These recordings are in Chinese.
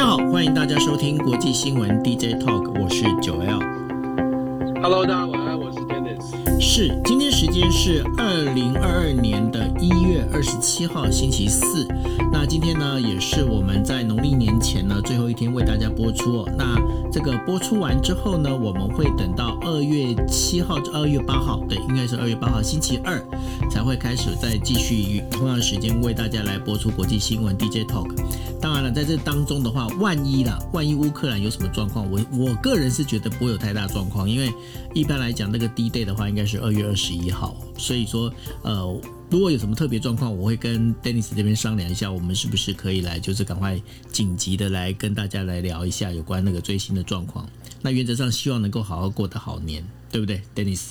家好，欢迎大家收听国际新闻 DJ Talk，我是九 L。Hello，大家晚安，我是 Dennis。是，今天时间是二零二二年的一月二十七号星期四。那今天呢，也是我们在农历年前呢最后一天为大家播出哦。那这个播出完之后呢，我们会等到二月七号至二月八号，对，应该是二月八号星期二才会开始再继续同样时间为大家来播出国际新闻 DJ Talk。当然了，在这当中的话，万一啦，万一乌克兰有什么状况，我我个人是觉得不会有太大状况，因为一般来讲，那个 D day 的话应该是二月二十一号，所以说，呃，如果有什么特别状况，我会跟 Dennis 这边商量一下，我们是不是可以来，就是赶快紧急的来跟大家来聊一下有关那个最新的状况。那原则上希望能够好好过得好年，对不对，Dennis？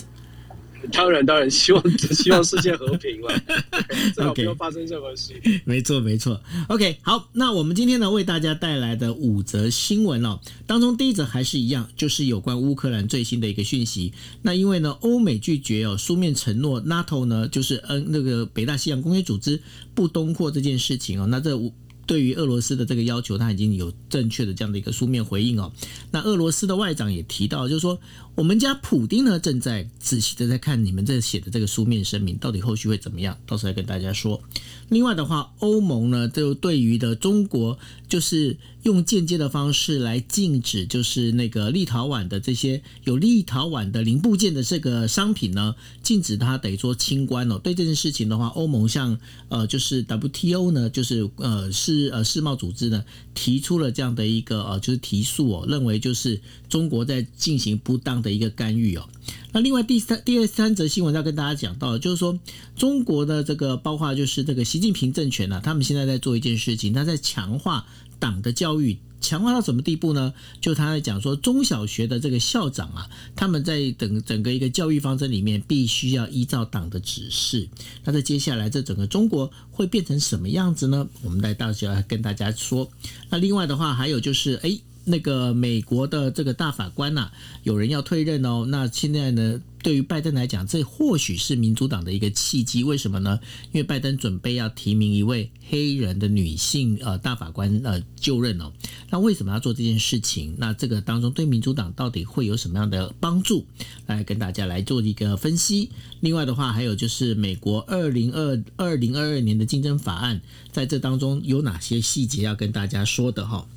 当然，当然，希望希望世界和平了，最好不 OK 要发生任何事。没错，没错。OK，好，那我们今天呢为大家带来的五则新闻哦，当中第一则还是一样，就是有关乌克兰最新的一个讯息。那因为呢，欧美拒绝哦书面承诺 NATO 呢，就是嗯那个北大西洋公约组织不东扩这件事情哦，那这五。对于俄罗斯的这个要求，他已经有正确的这样的一个书面回应哦。那俄罗斯的外长也提到，就是说我们家普丁呢正在仔细的在看你们这写的这个书面声明，到底后续会怎么样，到时候再跟大家说。另外的话，欧盟呢就对于的中国就是用间接的方式来禁止，就是那个立陶宛的这些有立陶宛的零部件的这个商品呢，禁止它等于说清关哦。对这件事情的话，欧盟向呃就是 WTO 呢，就是呃世呃世贸组织呢提出了这样的一个呃就是提诉哦，认为就是中国在进行不当的一个干预哦。那另外第三第二三则新闻要跟大家讲到，就是说中国的这个包括就是这个习近平政权呢、他们现在在做一件事情，他在强化党的教育。强化到什么地步呢？就他在讲说，中小学的这个校长啊，他们在整整个一个教育方针里面，必须要依照党的指示。那在接下来，这整个中国会变成什么样子呢？我们在到时候要跟大家说。那另外的话，还有就是，哎。那个美国的这个大法官呐、有人要退任哦。那现在呢，对于拜登来讲，这或许是民主党的一个契机。为什么呢？因为拜登准备要提名一位黑人的女性呃大法官呃就任哦。那为什么要做这件事情？那这个当中对民主党到底会有什么样的帮助？来跟大家来做一个分析。另外的话，还有就是美国二零二二零二二年的竞争法案，在这当中有哪些细节要跟大家说的哈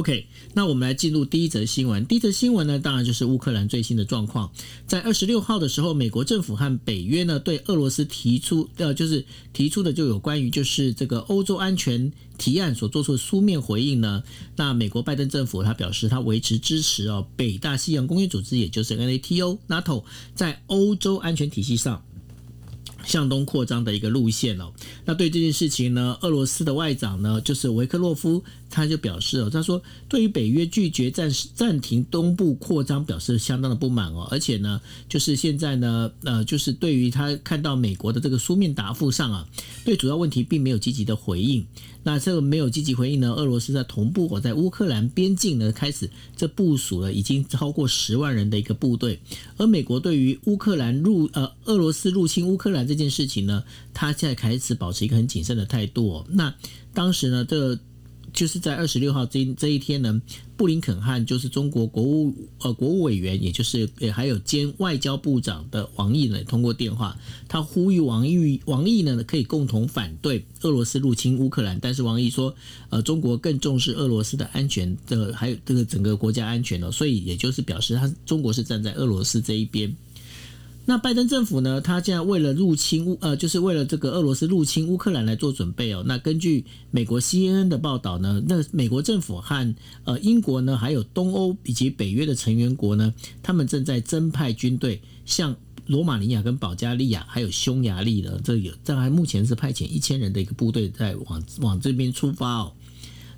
？OK，那我们来进入第一则新闻。第一则新闻呢，当然就是乌克兰最新的状况。在二十六号的时候，美国政府和北约呢对俄罗斯提出，呃，就是提出的就有关于就是这个欧洲安全提案所做出的书面回应呢。那美国拜登政府他表示，他维持支持哦，北大西洋公约组织，也就是 NATO、NATO 在欧洲安全体系上。向东扩张的一个路线哦，那对这件事情呢，俄罗斯的外长呢，就是维克洛夫，他就表示哦，他说对于北约拒绝暂时暂停东部扩张表示相当的不满哦，而且呢，就是现在呢，呃，就是对于他看到美国的这个书面答复上啊，对主要问题并没有积极的回应。那这个没有积极回应呢，俄罗斯在同步我在乌克兰边境呢开始这部署了已经超过十万人的一个部队，而美国对于乌克兰入呃俄罗斯入侵乌克兰这件事情呢，他现在开始保持一个很谨慎的态度、哦。那当时呢，这就是在二十六号这这一天呢，布林肯和就是中国国务呃国务委员，也就是也还有兼外交部长的王毅呢，通过电话，他呼吁王毅王毅呢可以共同反对俄罗斯入侵乌克兰，但是王毅说，呃，中国更重视俄罗斯的安全的，还有这个整个国家安全哦，所以也就是表示他中国是站在俄罗斯这一边。那拜登政府呢？他现在为了入侵乌呃，就是为了这个俄罗斯入侵乌克兰来做准备哦。那根据美国 CNN 的报道呢，那美国政府和呃英国呢，还有东欧以及北约的成员国呢，他们正在增派军队向罗马尼亚跟保加利亚还有匈牙利的这有这还目前是派遣一千人的一个部队在往往这边出发哦。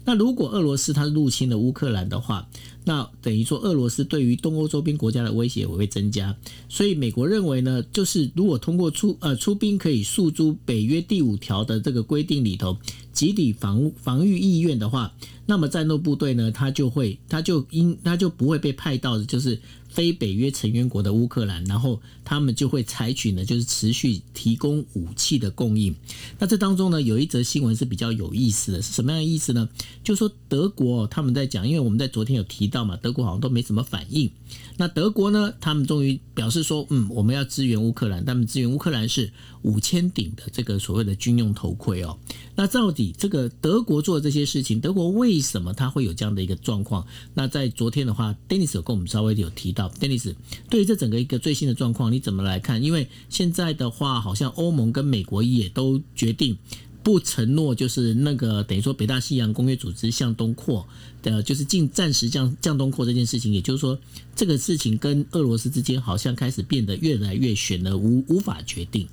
那如果俄罗斯它入侵了乌克兰的话，那等于说俄罗斯对于东欧周边国家的威胁也会增加。所以美国认为呢，就是如果通过出呃出兵可以诉诸北约第五条的这个规定里头，集体防防御意愿的话，那么战斗部队呢，他就会他就应他就不会被派到就是非北约成员国的乌克兰，然后他们就会采取呢，就是持续提供武器的供应。那这当中呢，有一则新闻是比较有意思的，是什么样的意思呢？就说德国他们在讲，因为我们在昨天有提到嘛，德国好像都没什么反应。那德国呢，他们终于表示说，嗯，我们要支援乌克兰，他们支援乌克兰是五千顶的这个所谓的军用头盔哦。那到底这个德国做的这些事情，德国为什么他会有这样的一个状况？那在昨天的话，Dennis 有跟我们稍微有提到，Dennis 对于这整个一个最新的状况，你怎么来看？因为现在的话，好像欧盟跟美国也都决定。不承诺就是那个等于说北大西洋公约组织向东扩的，就是进暂时降降东扩这件事情，也就是说这个事情跟俄罗斯之间好像开始变得越来越悬了，无无法决定。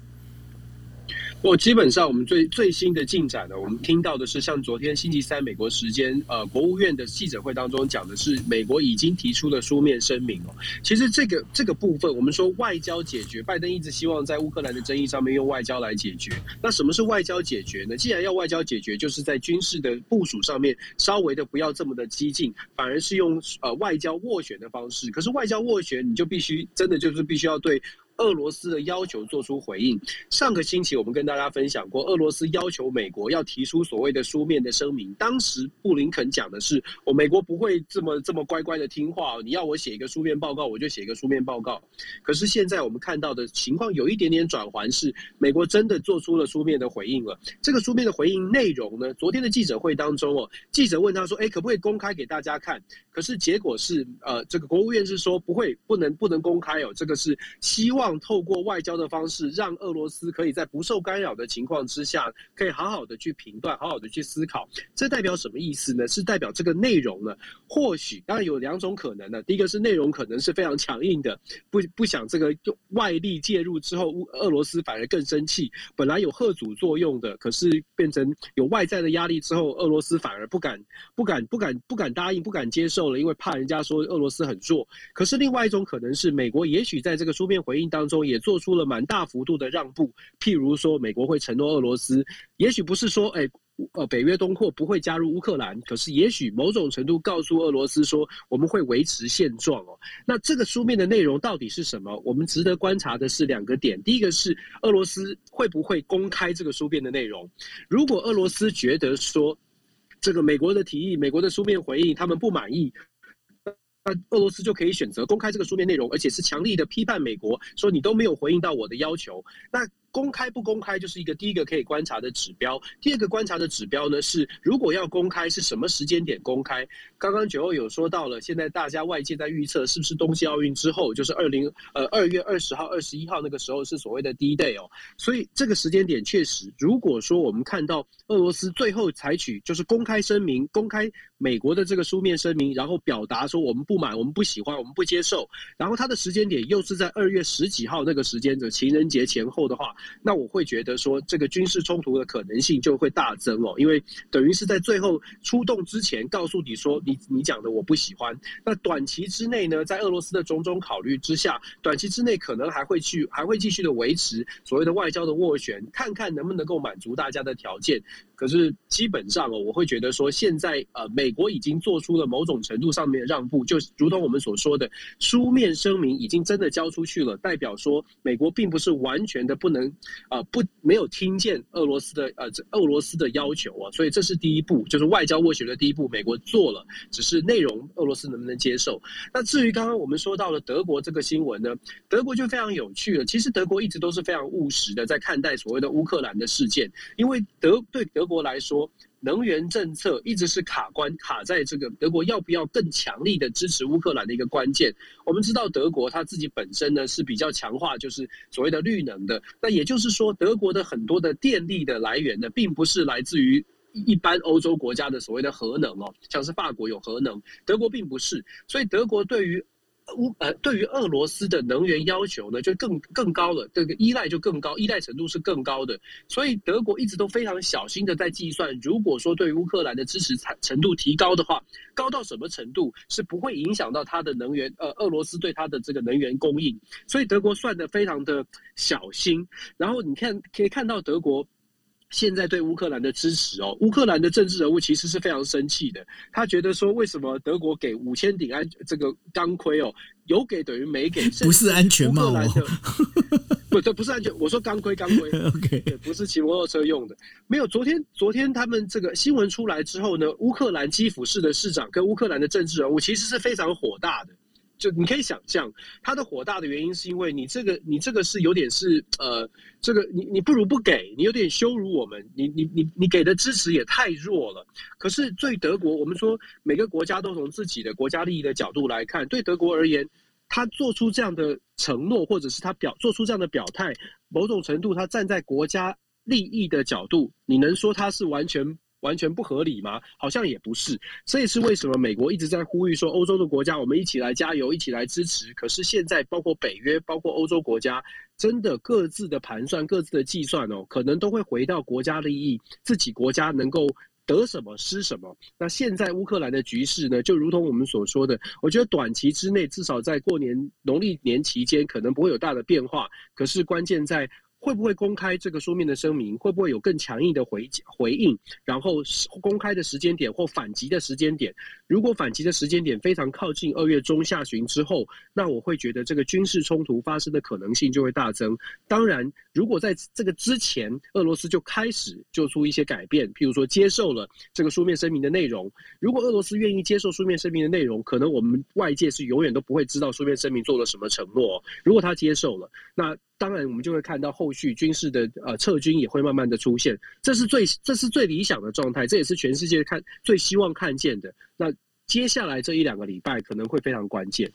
我基本上，我们最最新的进展呢，我们听到的是，像昨天星期三美国时间，呃，国务院的记者会当中讲的是，美国已经提出了书面声明哦。其实这个这个部分，我们说外交解决，拜登一直希望在乌克兰的争议上面用外交来解决。那什么是外交解决呢？既然要外交解决，就是在军事的部署上面稍微的不要这么的激进，反而是用呃外交斡旋的方式。可是外交斡旋，你就必须真的就是必须要对。俄罗斯的要求做出回应。上个星期我们跟大家分享过，俄罗斯要求美国要提出所谓的书面的声明。当时布林肯讲的是，我美国不会这么这么乖乖的听话，你要我写一个书面报告，我就写一个书面报告。可是现在我们看到的情况有一点点转环，是美国真的做出了书面的回应了。这个书面的回应内容呢？昨天的记者会当中哦，记者问他说：“哎，可不可以公开给大家看？”可是结果是，呃，这个国务院是说不会，不能，不能公开哦。这个是希望。透过外交的方式，让俄罗斯可以在不受干扰的情况之下，可以好好的去评断，好好的去思考。这代表什么意思呢？是代表这个内容呢？或许当然有两种可能呢。第一个是内容可能是非常强硬的，不不想这个外力介入之后，俄罗斯反而更生气。本来有贺阻作用的，可是变成有外在的压力之后，俄罗斯反而不敢、不敢、不敢、不敢答应、不敢接受了，因为怕人家说俄罗斯很弱。可是另外一种可能是，美国也许在这个书面回应当当中也做出了蛮大幅度的让步，譬如说，美国会承诺俄罗斯，也许不是说，哎，呃，北约东扩不会加入乌克兰，可是也许某种程度告诉俄罗斯说，我们会维持现状哦。那这个书面的内容到底是什么？我们值得观察的是两个点，第一个是俄罗斯会不会公开这个书面的内容？如果俄罗斯觉得说，这个美国的提议、美国的书面回应他们不满意。那俄罗斯就可以选择公开这个书面内容，而且是强力的批判美国，说你都没有回应到我的要求。那。公开不公开就是一个第一个可以观察的指标。第二个观察的指标呢是，如果要公开，是什么时间点公开？刚刚九欧有说到了，现在大家外界在预测，是不是冬季奥运之后，就是二零呃二月二十号、二十一号那个时候是所谓的第一 day 哦。所以这个时间点确实，如果说我们看到俄罗斯最后采取就是公开声明，公开美国的这个书面声明，然后表达说我们不满、我们不喜欢、我们不接受，然后它的时间点又是在二月十几号那个时间的情人节前后的话。那我会觉得说，这个军事冲突的可能性就会大增哦，因为等于是在最后出动之前告诉你说，你你讲的我不喜欢。那短期之内呢，在俄罗斯的种种考虑之下，短期之内可能还会去，还会继续的维持所谓的外交的斡旋，看看能不能够满足大家的条件。可是基本上哦，我会觉得说，现在呃，美国已经做出了某种程度上面的让步，就如同我们所说的，书面声明已经真的交出去了，代表说美国并不是完全的不能啊不没有听见俄罗斯的呃俄罗斯的要求啊，所以这是第一步，就是外交斡旋的第一步，美国做了，只是内容俄罗斯能不能接受？那至于刚刚我们说到了德国这个新闻呢，德国就非常有趣了。其实德国一直都是非常务实的在看待所谓的乌克兰的事件，因为德对德。国来说，能源政策一直是卡关，卡在这个德国要不要更强力的支持乌克兰的一个关键。我们知道德国它自己本身呢是比较强化，就是所谓的绿能的。那也就是说，德国的很多的电力的来源呢，并不是来自于一般欧洲国家的所谓的核能哦，像是法国有核能，德国并不是。所以德国对于乌呃，对于俄罗斯的能源要求呢，就更更高了，这个依赖就更高，依赖程度是更高的。所以德国一直都非常小心的在计算，如果说对乌克兰的支持程程度提高的话，高到什么程度是不会影响到它的能源，呃，俄罗斯对它的这个能源供应。所以德国算的非常的小心。然后你看可以看到德国。现在对乌克兰的支持哦，乌克兰的政治人物其实是非常生气的。他觉得说，为什么德国给五千顶安这个钢盔哦，有给等于没给，不是安全帽哦，不，这不是安全。我说钢盔，钢盔，OK，对，不是骑摩托车用的。没有，昨天昨天他们这个新闻出来之后呢，乌克兰基辅市的市长跟乌克兰的政治人物其实是非常火大的。就你可以想象，他的火大的原因是因为你这个你这个是有点是呃，这个你你不如不给，你有点羞辱我们，你你你你给的支持也太弱了。可是对德国，我们说每个国家都从自己的国家利益的角度来看，对德国而言，他做出这样的承诺，或者是他表做出这样的表态，某种程度他站在国家利益的角度，你能说他是完全？完全不合理吗？好像也不是。这也是为什么美国一直在呼吁说，欧洲的国家我们一起来加油，一起来支持。可是现在，包括北约，包括欧洲国家，真的各自的盘算、各自的计算哦，可能都会回到国家利益，自己国家能够得什么失什么。那现在乌克兰的局势呢，就如同我们所说的，我觉得短期之内，至少在过年农历年期间，可能不会有大的变化。可是关键在。会不会公开这个书面的声明？会不会有更强硬的回回应？然后公开的时间点或反击的时间点，如果反击的时间点非常靠近二月中下旬之后，那我会觉得这个军事冲突发生的可能性就会大增。当然，如果在这个之前，俄罗斯就开始做出一些改变，譬如说接受了这个书面声明的内容，如果俄罗斯愿意接受书面声明的内容，可能我们外界是永远都不会知道书面声明做了什么承诺。如果他接受了，那。当然，我们就会看到后续军事的呃撤军也会慢慢的出现，这是最这是最理想的状态，这也是全世界看最希望看见的。那接下来这一两个礼拜可能会非常关键。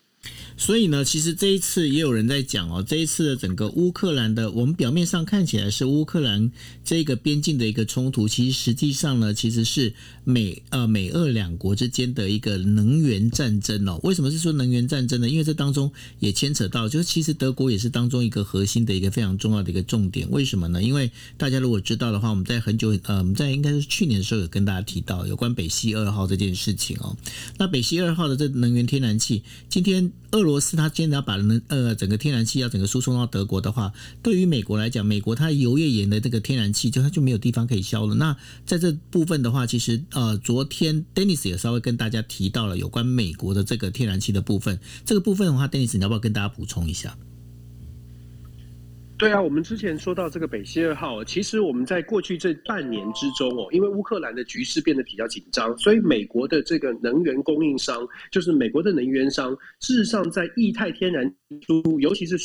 所以呢，其实这一次也有人在讲哦，这一次的整个乌克兰的，我们表面上看起来是乌克兰这个边境的一个冲突，其实实际上呢，其实是美呃美俄两国之间的一个能源战争哦。为什么是说能源战争呢？因为这当中也牵扯到，就是其实德国也是当中一个核心的一个非常重要的一个重点。为什么呢？因为大家如果知道的话，我们在很久呃，我们在应该是去年的时候有跟大家提到有关北溪二号这件事情哦。那北溪二号的这能源天然气，今天。俄罗斯它坚持要把能呃整个天然气要整个输送到德国的话，对于美国来讲，美国它油页岩的这个天然气就它就没有地方可以销了。那在这部分的话，其实呃昨天 Dennis 也稍微跟大家提到了有关美国的这个天然气的部分。这个部分的话，Dennis 你要不要跟大家补充一下？对啊，我们之前说到这个北溪二号，其实我们在过去这半年之中哦，因为乌克兰的局势变得比较紧张，所以美国的这个能源供应商，就是美国的能源商，事实上在液态天然输入，尤其是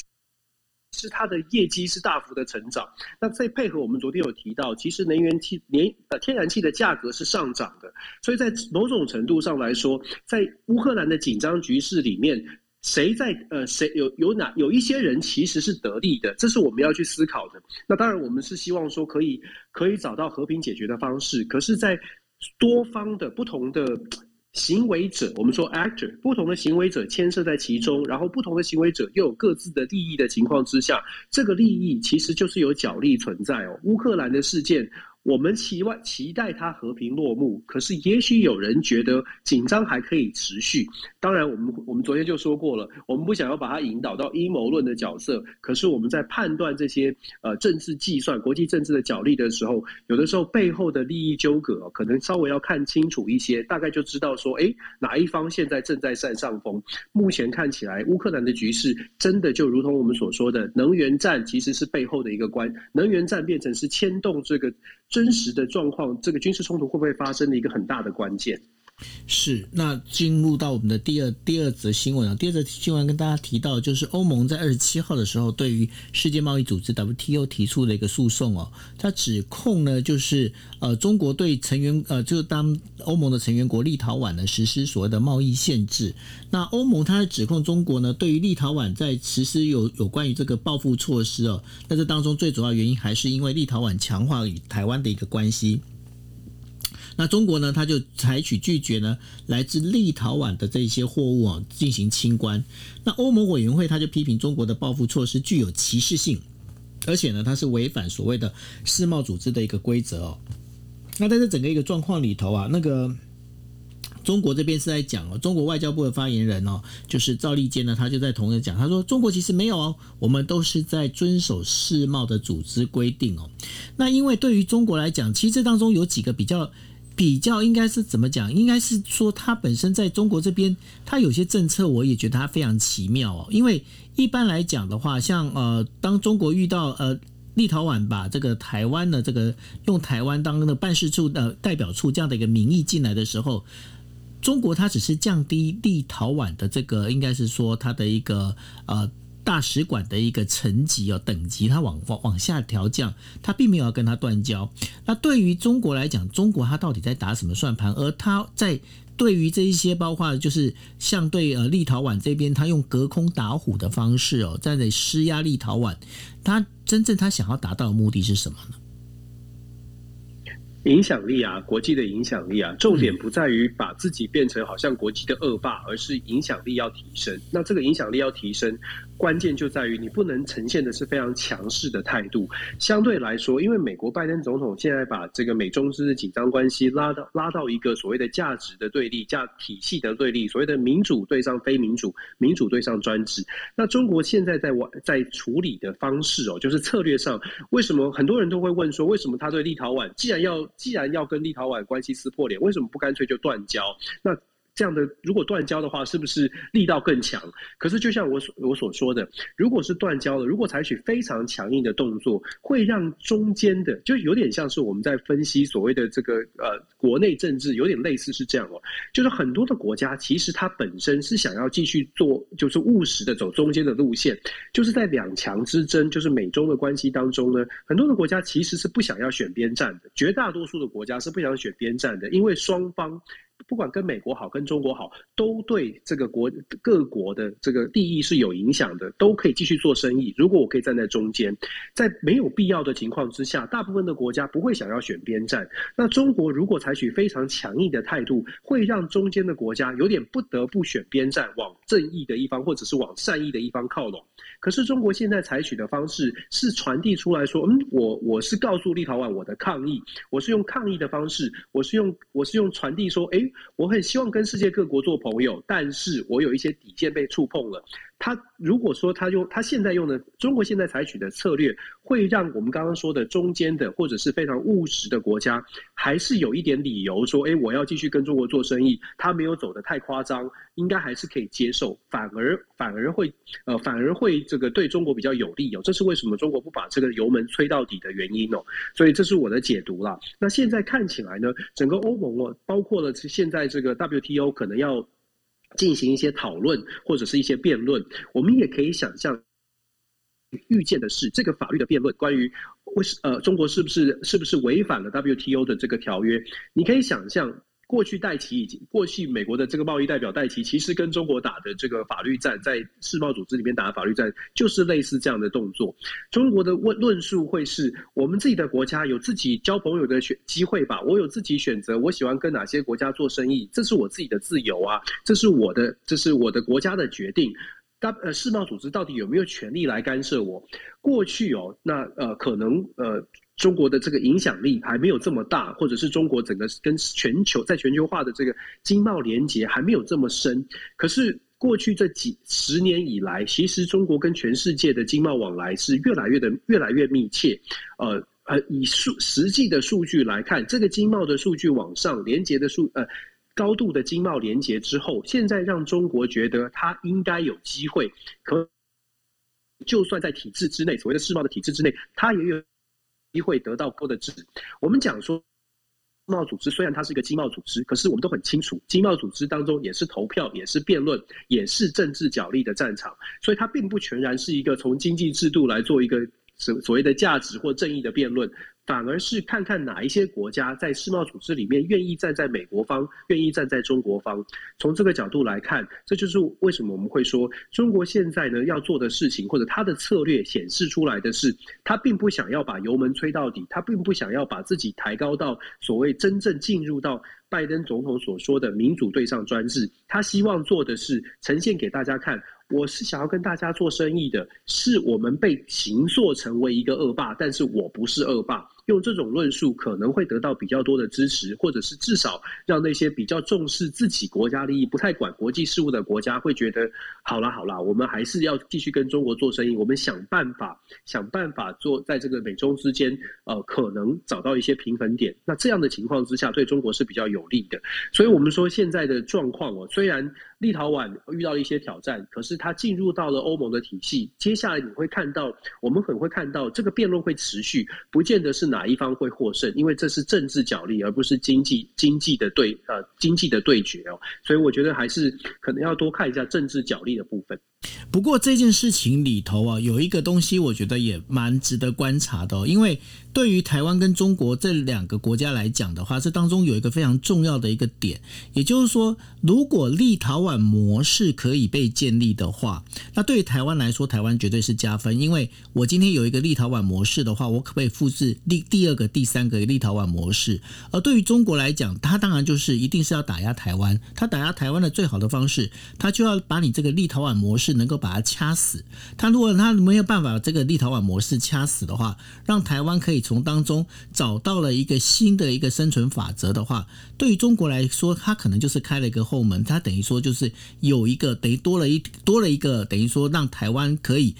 是它的业绩是大幅的成长。那再配合我们昨天有提到，其实能源气、年呃天然气的价格是上涨的，所以在某种程度上来说，在乌克兰的紧张局势里面。谁在呃，谁有有哪有一些人其实是得利的，这是我们要去思考的。那当然，我们是希望说可以可以找到和平解决的方式。可是，在多方的不同的行为者，我们说 actor，不同的行为者牵涉在其中，然后不同的行为者又有各自的利益的情况之下，这个利益其实就是有角力存在哦。乌克兰的事件。我们期望期待它和平落幕，可是也许有人觉得紧张还可以持续。当然，我们我们昨天就说过了，我们不想要把它引导到阴谋论的角色。可是我们在判断这些呃政治计算、国际政治的角力的时候，有的时候背后的利益纠葛可能稍微要看清楚一些，大概就知道说，哎，哪一方现在正在占上风。目前看起来，乌克兰的局势真的就如同我们所说的，能源战其实是背后的一个关，能源战变成是牵动这个。真实的状况，这个军事冲突会不会发生的一个很大的关键？是。那进入到我们的第二第二则新闻啊，第二则新闻跟大家提到，就是欧盟在二十七号的时候，对于世界贸易组织 WTO 提出了一个诉讼哦，他指控呢，就是呃，中国对成员呃，就当欧盟的成员国立陶宛呢实施所谓的贸易限制。那欧盟它指控中国呢，对于立陶宛在实施有有关于这个报复措施哦，那这当中最主要原因还是因为立陶宛强化与台湾的一个关系。那中国呢，他就采取拒绝呢来自立陶宛的这些货物啊进行清关。那欧盟委员会他就批评中国的报复措施具有歧视性，而且呢，它是违反所谓的世贸组织的一个规则哦。那在这整个一个状况里头啊，那个。中国这边是在讲哦，中国外交部的发言人哦，就是赵立坚呢，他就在同时讲，他说中国其实没有哦，我们都是在遵守世贸的组织规定哦。那因为对于中国来讲，其实这当中有几个比较比较，应该是怎么讲？应该是说它本身在中国这边，它有些政策，我也觉得它非常奇妙哦。因为一般来讲的话，像呃，当中国遇到呃。立陶宛把这个台湾的这个用台湾当的办事处的代表处这样的一个名义进来的时候，中国它只是降低立陶宛的这个应该是说它的一个呃大使馆的一个层级哦等级，它往往往下调降，它并没有要跟他断交。那对于中国来讲，中国它到底在打什么算盘？而它在对于这一些，包括就是像对呃立陶宛这边，他用隔空打虎的方式哦，在那施压立陶宛，他真正他想要达到的目的是什么呢？影响力啊，国际的影响力啊，重点不在于把自己变成好像国际的恶霸，而是影响力要提升。那这个影响力要提升。关键就在于你不能呈现的是非常强势的态度。相对来说，因为美国拜登总统现在把这个美中之的紧张关系拉到拉到一个所谓的价值的对立、价体系的对立，所谓的民主对上非民主、民主对上专制。那中国现在在往在处理的方式哦，就是策略上，为什么很多人都会问说，为什么他对立陶宛既然要既然要跟立陶宛关系撕破脸，为什么不干脆就断交？那这样的如果断交的话，是不是力道更强？可是就像我所我所说的，如果是断交了，如果采取非常强硬的动作，会让中间的就有点像是我们在分析所谓的这个呃国内政治，有点类似是这样哦。就是很多的国家其实它本身是想要继续做，就是务实的走中间的路线，就是在两强之争，就是美中的关系当中呢，很多的国家其实是不想要选边站的，绝大多数的国家是不想选边站的，因为双方。不管跟美国好，跟中国好，都对这个国各国的这个利益是有影响的，都可以继续做生意。如果我可以站在中间，在没有必要的情况之下，大部分的国家不会想要选边站。那中国如果采取非常强硬的态度，会让中间的国家有点不得不选边站，往正义的一方或者是往善意的一方靠拢。可是中国现在采取的方式是传递出来说，嗯，我我是告诉立陶宛我的抗议，我是用抗议的方式，我是用我是用传递说，哎。我很希望跟世界各国做朋友，但是我有一些底线被触碰了。他如果说他用他现在用的中国现在采取的策略，会让我们刚刚说的中间的或者是非常务实的国家，还是有一点理由说，哎，我要继续跟中国做生意。他没有走的太夸张，应该还是可以接受。反而反而会呃反而会这个对中国比较有利哦。这是为什么中国不把这个油门吹到底的原因哦。所以这是我的解读了。那现在看起来呢，整个欧盟哦，包括了现在这个 WTO 可能要。进行一些讨论或者是一些辩论，我们也可以想象，预见的是这个法律的辩论，关于为呃中国是不是是不是违反了 WTO 的这个条约，你可以想象。过去戴奇已经过去，美国的这个贸易代表戴奇其实跟中国打的这个法律战，在世贸组织里面打的法律战，就是类似这样的动作。中国的论论述会是我们自己的国家有自己交朋友的选机会吧？我有自己选择，我喜欢跟哪些国家做生意，这是我自己的自由啊，这是我的，这是我的国家的决定。大呃世贸组织到底有没有权利来干涉我？过去哦，那呃可能呃。中国的这个影响力还没有这么大，或者是中国整个跟全球在全球化的这个经贸连接还没有这么深。可是过去这几十年以来，其实中国跟全世界的经贸往来是越来越的越来越密切。呃呃，以数实际的数据来看，这个经贸的数据往上连接的数呃高度的经贸连接之后，现在让中国觉得它应该有机会，可就算在体制之内，所谓的世贸的体制之内，它也有。机会得到过的值。我们讲说，经贸组织虽然它是一个经贸组织，可是我们都很清楚，经贸组织当中也是投票，也是辩论，也是政治角力的战场，所以它并不全然是一个从经济制度来做一个所所谓的价值或正义的辩论。反而是看看哪一些国家在世贸组织里面愿意站在美国方，愿意站在中国方。从这个角度来看，这就是为什么我们会说，中国现在呢要做的事情，或者他的策略显示出来的是，他并不想要把油门吹到底，他并不想要把自己抬高到所谓真正进入到拜登总统所说的民主对上专制。他希望做的是呈现给大家看。我是想要跟大家做生意的，是我们被形塑成为一个恶霸，但是我不是恶霸。用这种论述可能会得到比较多的支持，或者是至少让那些比较重视自己国家利益、不太管国际事务的国家会觉得，好啦好啦，我们还是要继续跟中国做生意，我们想办法想办法做在这个美中之间，呃，可能找到一些平衡点。那这样的情况之下，对中国是比较有利的。所以我们说现在的状况哦，虽然立陶宛遇到一些挑战，可是它进入到了欧盟的体系，接下来你会看到，我们很会看到这个辩论会持续，不见得是哪哪一方会获胜，因为这是政治角力，而不是经济经济的对呃经济的对决哦。所以我觉得还是可能要多看一下政治角力的部分。不过这件事情里头啊，有一个东西，我觉得也蛮值得观察的，因为对于台湾跟中国这两个国家来讲的话，这当中有一个非常重要的一个点，也就是说，如果立陶宛模式可以被建立的话，那对于台湾来说，台湾绝对是加分，因为我今天有一个立陶宛模式的话，我可不可以复制第第二个、第三个立陶宛模式？而对于中国来讲，它当然就是一定是要打压台湾，它打压台湾的最好的方式，它就要把你这个立陶宛模式。是能够把它掐死。他如果他没有办法这个立陶宛模式掐死的话，让台湾可以从当中找到了一个新的一个生存法则的话，对于中国来说，他可能就是开了一个后门。他等于说就是有一个等于多了一多了一个等于说让台湾可以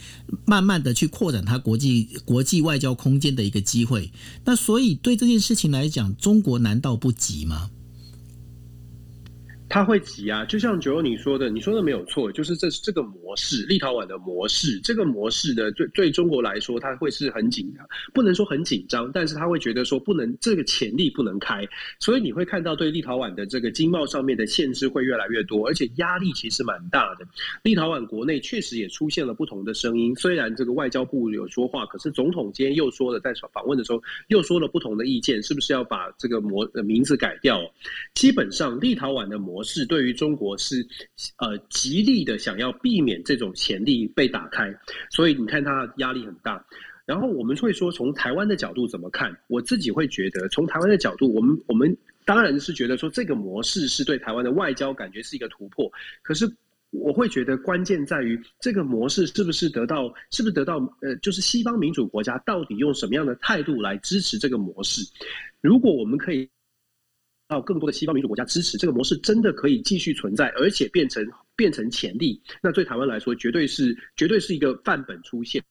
慢慢的去扩展它国际国际外交空间的一个机会。那所以对这件事情来讲，中国难道不急吗？他会急啊，就像九欧你说的，你说的没有错，就是这这个模式，立陶宛的模式，这个模式的对对中国来说，他会是很紧张，不能说很紧张，但是他会觉得说不能这个潜力不能开，所以你会看到对立陶宛的这个经贸上面的限制会越来越多，而且压力其实蛮大的。立陶宛国内确实也出现了不同的声音，虽然这个外交部有说话，可是总统今天又说了，在访问的时候又说了不同的意见，是不是要把这个模名字改掉？基本上立陶宛的模。模式对于中国是呃极力的想要避免这种潜力被打开，所以你看它压力很大。然后我们会说，从台湾的角度怎么看？我自己会觉得，从台湾的角度，我们我们当然是觉得说这个模式是对台湾的外交感觉是一个突破。可是我会觉得关键在于这个模式是不是得到是不是得到呃，就是西方民主国家到底用什么样的态度来支持这个模式？如果我们可以。到更多的西方民主国家支持这个模式，真的可以继续存在，而且变成变成潜力。那对台湾来说，绝对是绝对是一个范本出现。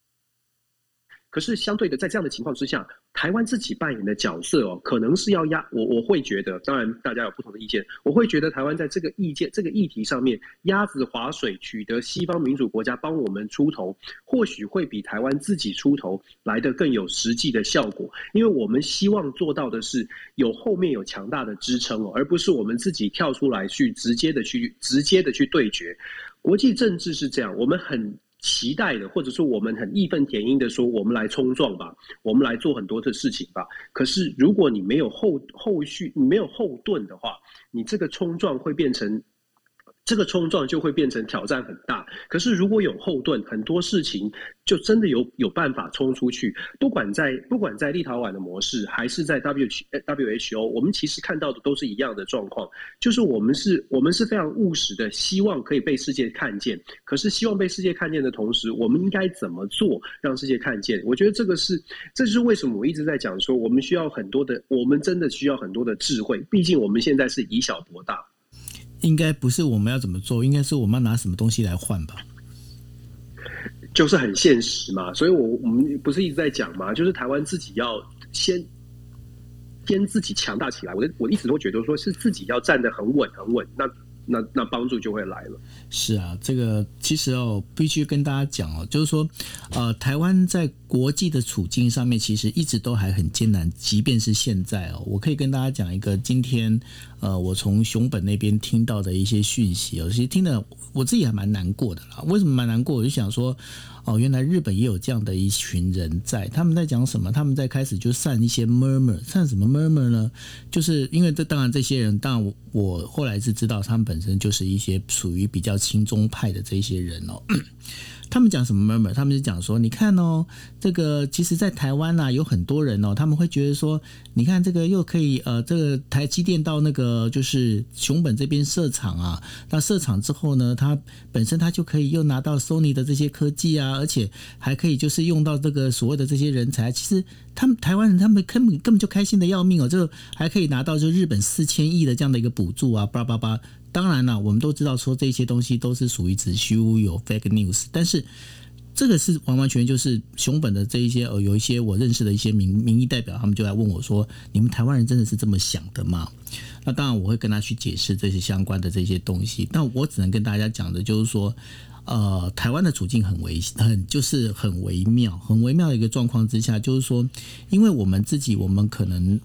可是相对的，在这样的情况之下，台湾自己扮演的角色哦，可能是要压我。我会觉得，当然大家有不同的意见，我会觉得台湾在这个意见、这个议题上面，鸭子划水，取得西方民主国家帮我们出头，或许会比台湾自己出头来的更有实际的效果。因为我们希望做到的是有后面有强大的支撑哦，而不是我们自己跳出来去直接的去直接的去对决。国际政治是这样，我们很。期待的，或者说我们很义愤填膺的说，我们来冲撞吧，我们来做很多的事情吧。可是如果你没有后后续，你没有后盾的话，你这个冲撞会变成。这个冲撞就会变成挑战很大。可是如果有后盾，很多事情就真的有有办法冲出去。不管在不管在立陶宛的模式，还是在 W WHO，我们其实看到的都是一样的状况，就是我们是我们是非常务实的，希望可以被世界看见。可是希望被世界看见的同时，我们应该怎么做让世界看见？我觉得这个是，这就是为什么我一直在讲说，我们需要很多的，我们真的需要很多的智慧。毕竟我们现在是以小博大。应该不是我们要怎么做，应该是我们要拿什么东西来换吧？就是很现实嘛，所以我我们不是一直在讲嘛，就是台湾自己要先先自己强大起来。我的我一直都觉得说是自己要站得很稳很稳，那那那帮助就会来了。是啊，这个其实哦，必须跟大家讲哦，就是说，呃，台湾在国际的处境上面，其实一直都还很艰难，即便是现在哦，我可以跟大家讲一个今天。呃，我从熊本那边听到的一些讯息，哦，其实听的我自己还蛮难过的啦。为什么蛮难过？我就想说，哦，原来日本也有这样的一群人在，他们在讲什么？他们在开始就散一些 murmur，散什么 murmur 呢？就是因为这当然这些人，当然我我后来是知道，他们本身就是一些属于比较亲中派的这些人哦。他们讲什么他们就讲说，你看哦，这个其实，在台湾呐，有很多人哦，他们会觉得说，你看这个又可以呃，这个台积电到那个就是熊本这边设厂啊，那设厂之后呢，它本身它就可以又拿到 Sony 的这些科技啊，而且还可以就是用到这个所谓的这些人才，其实。他们台湾人他们根本根本就开心的要命哦，这个还可以拿到就日本四千亿的这样的一个补助啊，叭叭叭。当然了，我们都知道说这些东西都是属于子虚乌有 fake news，但是这个是完完全全就是熊本的这一些呃，有一些我认识的一些民民意代表，他们就来问我说：“你们台湾人真的是这么想的吗？”那当然我会跟他去解释这些相关的这些东西，但我只能跟大家讲的就是说。呃，台湾的处境很微，很就是很微妙，很微妙的一个状况之下，就是说，因为我们自己，我们可能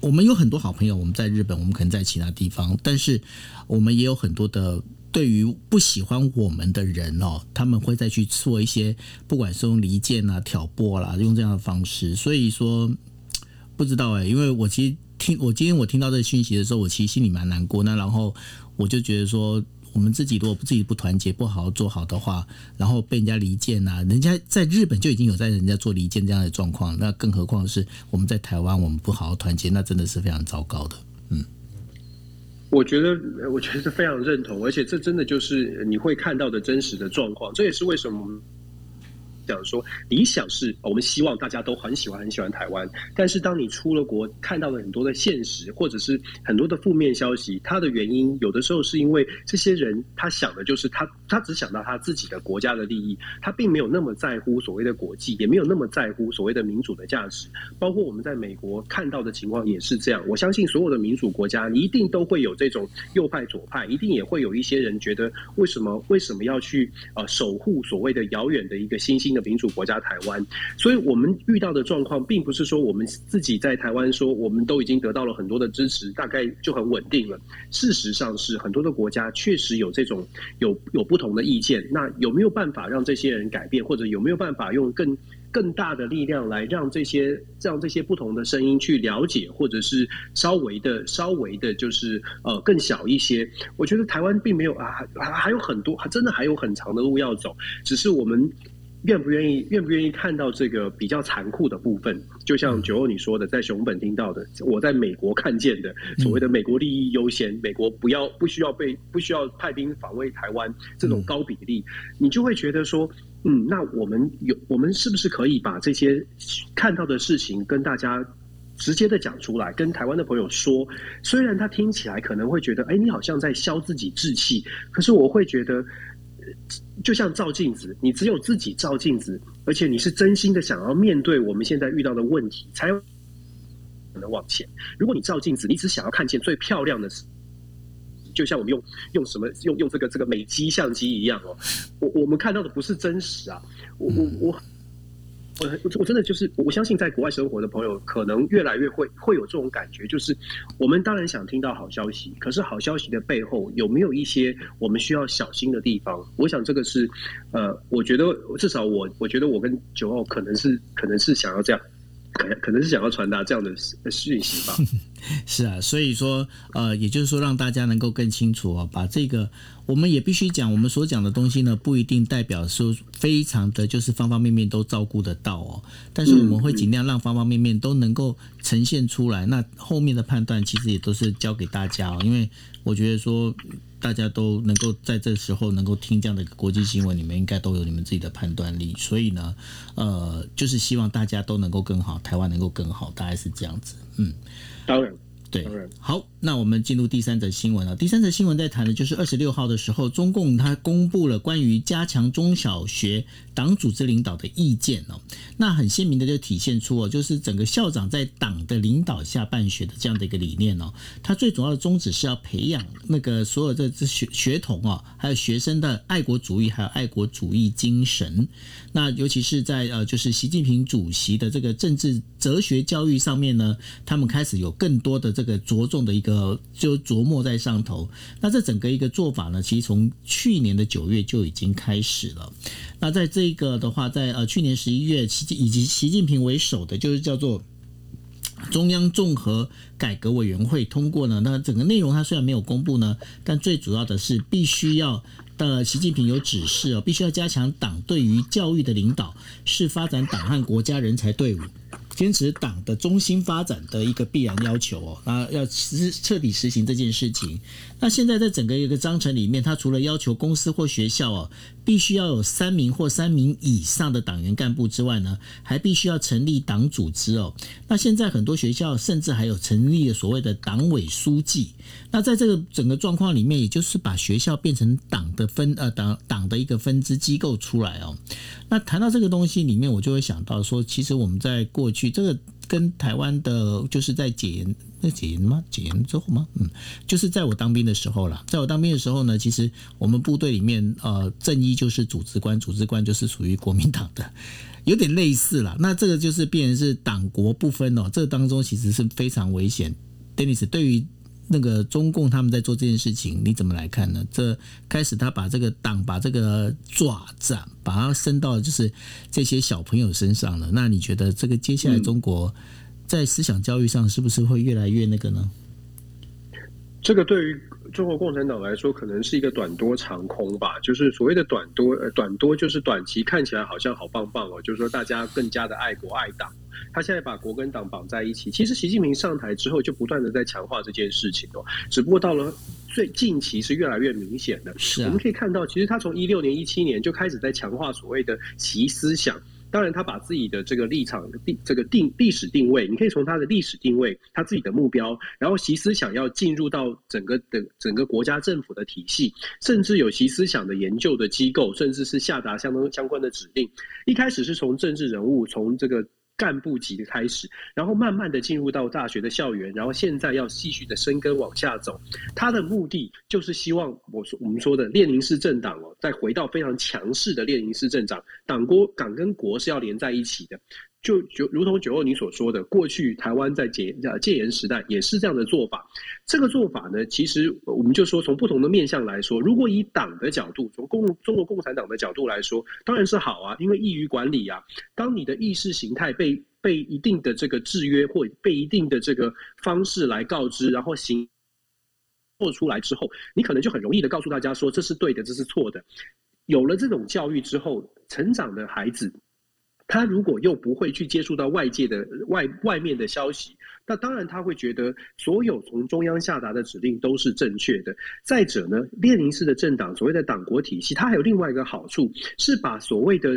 我们有很多好朋友，我们在日本，我们可能在其他地方，但是我们也有很多的对于不喜欢我们的人哦，他们会再去做一些，不管是用离间啊、挑拨啦，用这样的方式，所以说不知道哎，因为我其实听我今天我听到这个讯息的时候，我其实心里蛮难过，那然后我就觉得说。我们自己如果自己不团结、不好好做好的话，然后被人家离间呐，人家在日本就已经有在人家做离间这样的状况，那更何况是我们在台湾，我们不好好团结，那真的是非常糟糕的。嗯，我觉得，我觉得非常认同，而且这真的就是你会看到的真实的状况，这也是为什么。讲说理想是我们希望大家都很喜欢很喜欢台湾，但是当你出了国，看到了很多的现实，或者是很多的负面消息，它的原因有的时候是因为这些人他想的就是他他只想到他自己的国家的利益，他并没有那么在乎所谓的国际，也没有那么在乎所谓的民主的价值。包括我们在美国看到的情况也是这样。我相信所有的民主国家一定都会有这种右派左派，一定也会有一些人觉得为什么为什么要去呃守护所谓的遥远的一个新兴的。民主国家台湾，所以我们遇到的状况，并不是说我们自己在台湾说我们都已经得到了很多的支持，大概就很稳定了。事实上是很多的国家确实有这种有有不同的意见。那有没有办法让这些人改变，或者有没有办法用更更大的力量来让这些让这些不同的声音去了解，或者是稍微的稍微的，就是呃更小一些？我觉得台湾并没有啊，还还有很多，还真的还有很长的路要走。只是我们。愿不愿意，愿不愿意看到这个比较残酷的部分？就像九欧你说的，在熊本听到的，我在美国看见的，所谓的美国利益优先，美国不要不需要被不需要派兵防卫台湾这种高比例，你就会觉得说，嗯，那我们有我们是不是可以把这些看到的事情跟大家直接的讲出来，跟台湾的朋友说？虽然他听起来可能会觉得，哎，你好像在消自己志气，可是我会觉得。就像照镜子，你只有自己照镜子，而且你是真心的想要面对我们现在遇到的问题，才可能往前。如果你照镜子，你只想要看见最漂亮的，就像我们用用什么用用这个这个美机相机一样哦，我我们看到的不是真实啊，我我我。我我真的就是，我相信在国外生活的朋友，可能越来越会会有这种感觉，就是我们当然想听到好消息，可是好消息的背后有没有一些我们需要小心的地方？我想这个是，呃，我觉得至少我我觉得我跟九号可能是可能是想要这样。可可能是想要传达这样的讯息吧。是啊，所以说，呃，也就是说，让大家能够更清楚哦，把这个，我们也必须讲，我们所讲的东西呢，不一定代表说非常的就是方方面面都照顾得到哦。但是我们会尽量让方方面面都能够呈现出来。那后面的判断其实也都是交给大家哦，因为我觉得说。大家都能够在这时候能够听这样的国际新闻，你们应该都有你们自己的判断力。所以呢，呃，就是希望大家都能够更好，台湾能够更好，大概是这样子。嗯，当然。对，好，那我们进入第三则新闻了。第三则新闻在谈的就是二十六号的时候，中共它公布了关于加强中小学党组织领导的意见哦。那很鲜明的就体现出哦，就是整个校长在党的领导下办学的这样的一个理念哦。它最主要的宗旨是要培养那个所有的这学学童哦，还有学生的爱国主义还有爱国主义精神。那尤其是在呃，就是习近平主席的这个政治哲学教育上面呢，他们开始有更多的这个着重的一个就琢磨在上头。那这整个一个做法呢，其实从去年的九月就已经开始了。那在这个的话，在呃去年十一月，习以及习近平为首的，就是叫做中央综合改革委员会通过呢。那整个内容它虽然没有公布呢，但最主要的是必须要。的习近平有指示哦，必须要加强党对于教育的领导，是发展党和国家人才队伍，坚持党的中心发展的一个必然要求哦，那要实彻底实行这件事情。那现在在整个一个章程里面，它除了要求公司或学校哦，必须要有三名或三名以上的党员干部之外呢，还必须要成立党组织哦。那现在很多学校甚至还有成立了所谓的党委书记。那在这个整个状况里面，也就是把学校变成党的分呃党党的一个分支机构出来哦。那谈到这个东西里面，我就会想到说，其实我们在过去这个。跟台湾的，就是在解严，那解严吗？解严之后吗？嗯，就是在我当兵的时候了。在我当兵的时候呢，其实我们部队里面，呃，正一就是组织官，组织官就是属于国民党的，有点类似了。那这个就是变然是党国不分哦，这当中其实是非常危险。Dennis 对于那个中共他们在做这件事情，你怎么来看呢？这开始他把这个党把这个爪子啊把它伸到就是这些小朋友身上了。那你觉得这个接下来中国在思想教育上是不是会越来越那个呢？这个对于中国共产党来说，可能是一个短多长空吧。就是所谓的短多，呃，短多就是短期看起来好像好棒棒哦，就是说大家更加的爱国爱党。他现在把国跟党绑在一起，其实习近平上台之后就不断的在强化这件事情哦，只不过到了最近期是越来越明显的。是，我们可以看到，其实他从一六年、一七年就开始在强化所谓的习思想。当然，他把自己的这个立场定这个定历史定位，你可以从他的历史定位，他自己的目标，然后习思想要进入到整个的整个国家政府的体系，甚至有习思想的研究的机构，甚至是下达相当相关的指令。一开始是从政治人物，从这个。干部级的开始，然后慢慢的进入到大学的校园，然后现在要继续的深耕往下走。他的目的就是希望我说我们说的列宁式政党哦，再回到非常强势的列宁式政党，党国党跟国是要连在一起的。就就如同九二你所说的，过去台湾在戒呃戒严时代也是这样的做法。这个做法呢，其实我们就说从不同的面向来说，如果以党的角度，从共中国共产党的角度来说，当然是好啊，因为易于管理啊。当你的意识形态被被一定的这个制约或被一定的这个方式来告知，然后行做出来之后，你可能就很容易的告诉大家说这是对的，这是错的。有了这种教育之后，成长的孩子。他如果又不会去接触到外界的外外面的消息，那当然他会觉得所有从中央下达的指令都是正确的。再者呢，列宁式的政党所谓的党国体系，它还有另外一个好处，是把所谓的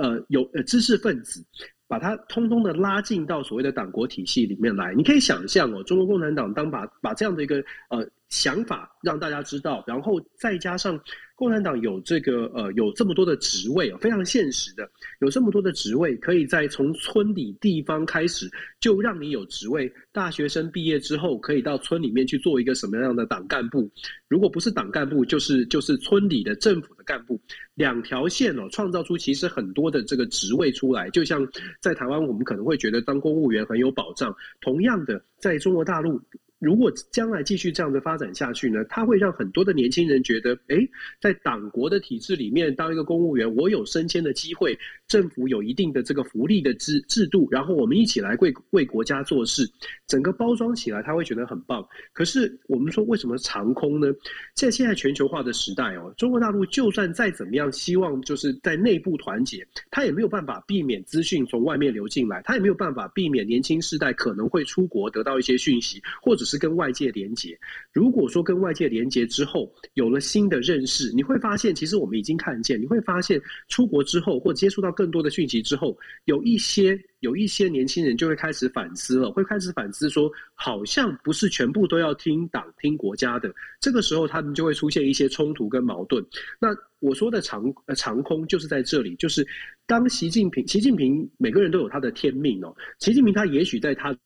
呃有呃知识分子，把它通通的拉进到所谓的党国体系里面来。你可以想象哦，中国共产党当把把这样的一个呃想法让大家知道，然后再加上。共产党有这个呃，有这么多的职位，非常现实的，有这么多的职位，可以在从村里地方开始就让你有职位。大学生毕业之后，可以到村里面去做一个什么样的党干部？如果不是党干部，就是就是村里的政府的干部。两条线哦，创造出其实很多的这个职位出来。就像在台湾，我们可能会觉得当公务员很有保障。同样的，在中国大陆。如果将来继续这样的发展下去呢，它会让很多的年轻人觉得，哎，在党国的体制里面当一个公务员，我有升迁的机会，政府有一定的这个福利的制制度，然后我们一起来为为国家做事，整个包装起来他会觉得很棒。可是我们说为什么长空呢？在现在全球化的时代哦，中国大陆就算再怎么样希望就是在内部团结，他也没有办法避免资讯从外面流进来，他也没有办法避免年轻世代可能会出国得到一些讯息，或者是跟外界连接。如果说跟外界连接之后有了新的认识，你会发现，其实我们已经看见。你会发现，出国之后或接触到更多的讯息之后，有一些有一些年轻人就会开始反思了，会开始反思说，好像不是全部都要听党听国家的。这个时候，他们就会出现一些冲突跟矛盾。那我说的长呃长空就是在这里，就是当习近平习近平每个人都有他的天命哦，习近平他也许在他。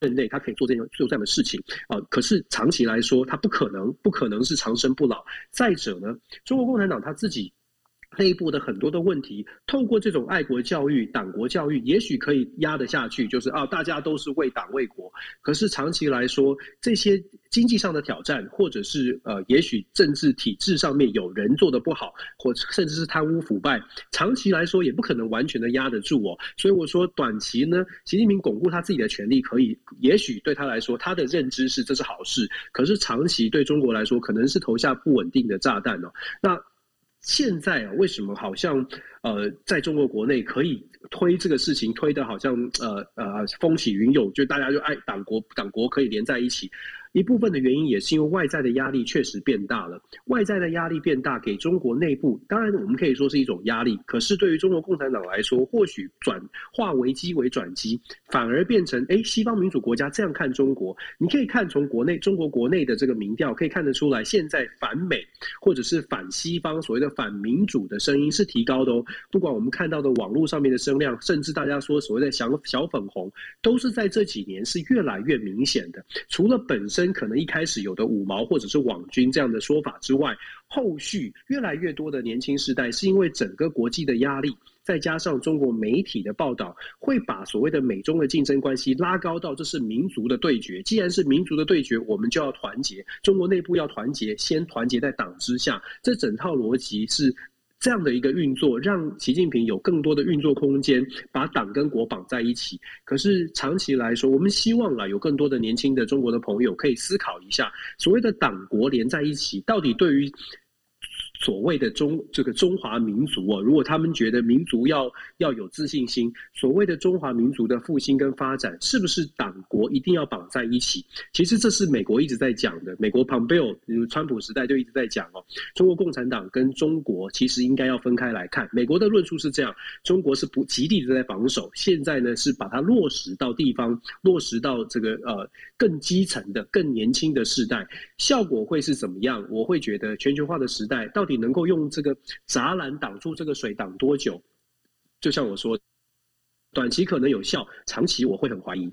任内，他可以做这样做这样的事情啊，可是长期来说，他不可能，不可能是长生不老。再者呢，中国共产党他自己。内部的很多的问题，透过这种爱国教育、党国教育，也许可以压得下去。就是啊，大家都是为党为国。可是长期来说，这些经济上的挑战，或者是呃，也许政治体制上面有人做的不好，或甚至是贪污腐败，长期来说也不可能完全的压得住哦。所以我说，短期呢，习近平巩固他自己的权利，可以，也许对他来说，他的认知是这是好事。可是长期对中国来说，可能是投下不稳定的炸弹哦。那。现在啊，为什么好像呃，在中国国内可以推这个事情推的好像呃呃风起云涌，就大家就爱党国党国可以连在一起。一部分的原因也是因为外在的压力确实变大了，外在的压力变大，给中国内部当然我们可以说是一种压力，可是对于中国共产党来说，或许转化危机为转机，反而变成哎，西方民主国家这样看中国。你可以看从国内中国国内的这个民调可以看得出来，现在反美或者是反西方所谓的反民主的声音是提高的哦。不管我们看到的网络上面的声量，甚至大家说所谓的小小粉红，都是在这几年是越来越明显的。除了本身。可能一开始有的五毛或者是网军这样的说法之外，后续越来越多的年轻世代是因为整个国际的压力，再加上中国媒体的报道，会把所谓的美中的竞争关系拉高到这是民族的对决。既然是民族的对决，我们就要团结，中国内部要团结，先团结在党之下。这整套逻辑是。这样的一个运作，让习近平有更多的运作空间，把党跟国绑在一起。可是长期来说，我们希望啊，有更多的年轻的中国的朋友可以思考一下，所谓的党国连在一起，到底对于。所谓的中这个中华民族哦，如果他们觉得民族要要有自信心，所谓的中华民族的复兴跟发展，是不是党国一定要绑在一起？其实这是美国一直在讲的。美国 Pompeo，川普时代就一直在讲哦，中国共产党跟中国其实应该要分开来看。美国的论述是这样：中国是不极力的在防守，现在呢是把它落实到地方，落实到这个呃更基层的、更年轻的世代，效果会是怎么样？我会觉得全球化的时代到。底底能够用这个栅栏挡住这个水挡多久？就像我说，短期可能有效，长期我会很怀疑。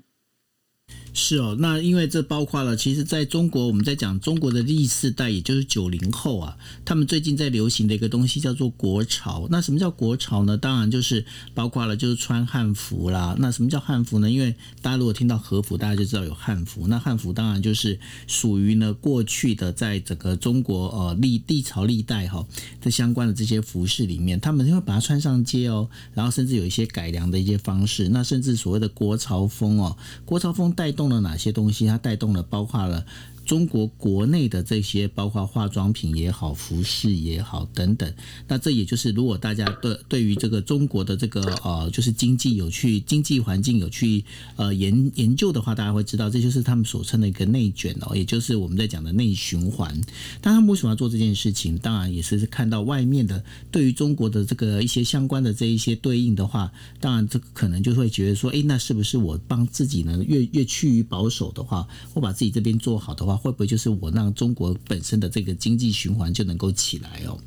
是哦，那因为这包括了，其实在中国，我们在讲中国的第四代，也就是九零后啊，他们最近在流行的一个东西叫做国潮。那什么叫国潮呢？当然就是包括了，就是穿汉服啦。那什么叫汉服呢？因为大家如果听到和服，大家就知道有汉服。那汉服当然就是属于呢过去的，在整个中国呃历历朝历代哈的相关的这些服饰里面，他们就会把它穿上街哦，然后甚至有一些改良的一些方式。那甚至所谓的国潮风哦，国潮风带动。了哪些东西？它带动了，包括了。中国国内的这些，包括化妆品也好、服饰也好等等，那这也就是如果大家对对于这个中国的这个呃，就是经济有去经济环境有去呃研研究的话，大家会知道，这就是他们所称的一个内卷哦，也就是我们在讲的内循环。但他们为什么要做这件事情？当然也是看到外面的对于中国的这个一些相关的这一些对应的话，当然这可能就会觉得说，哎，那是不是我帮自己呢越越趋于保守的话，我把自己这边做好的话？会不会就是我让中国本身的这个经济循环就能够起来哦？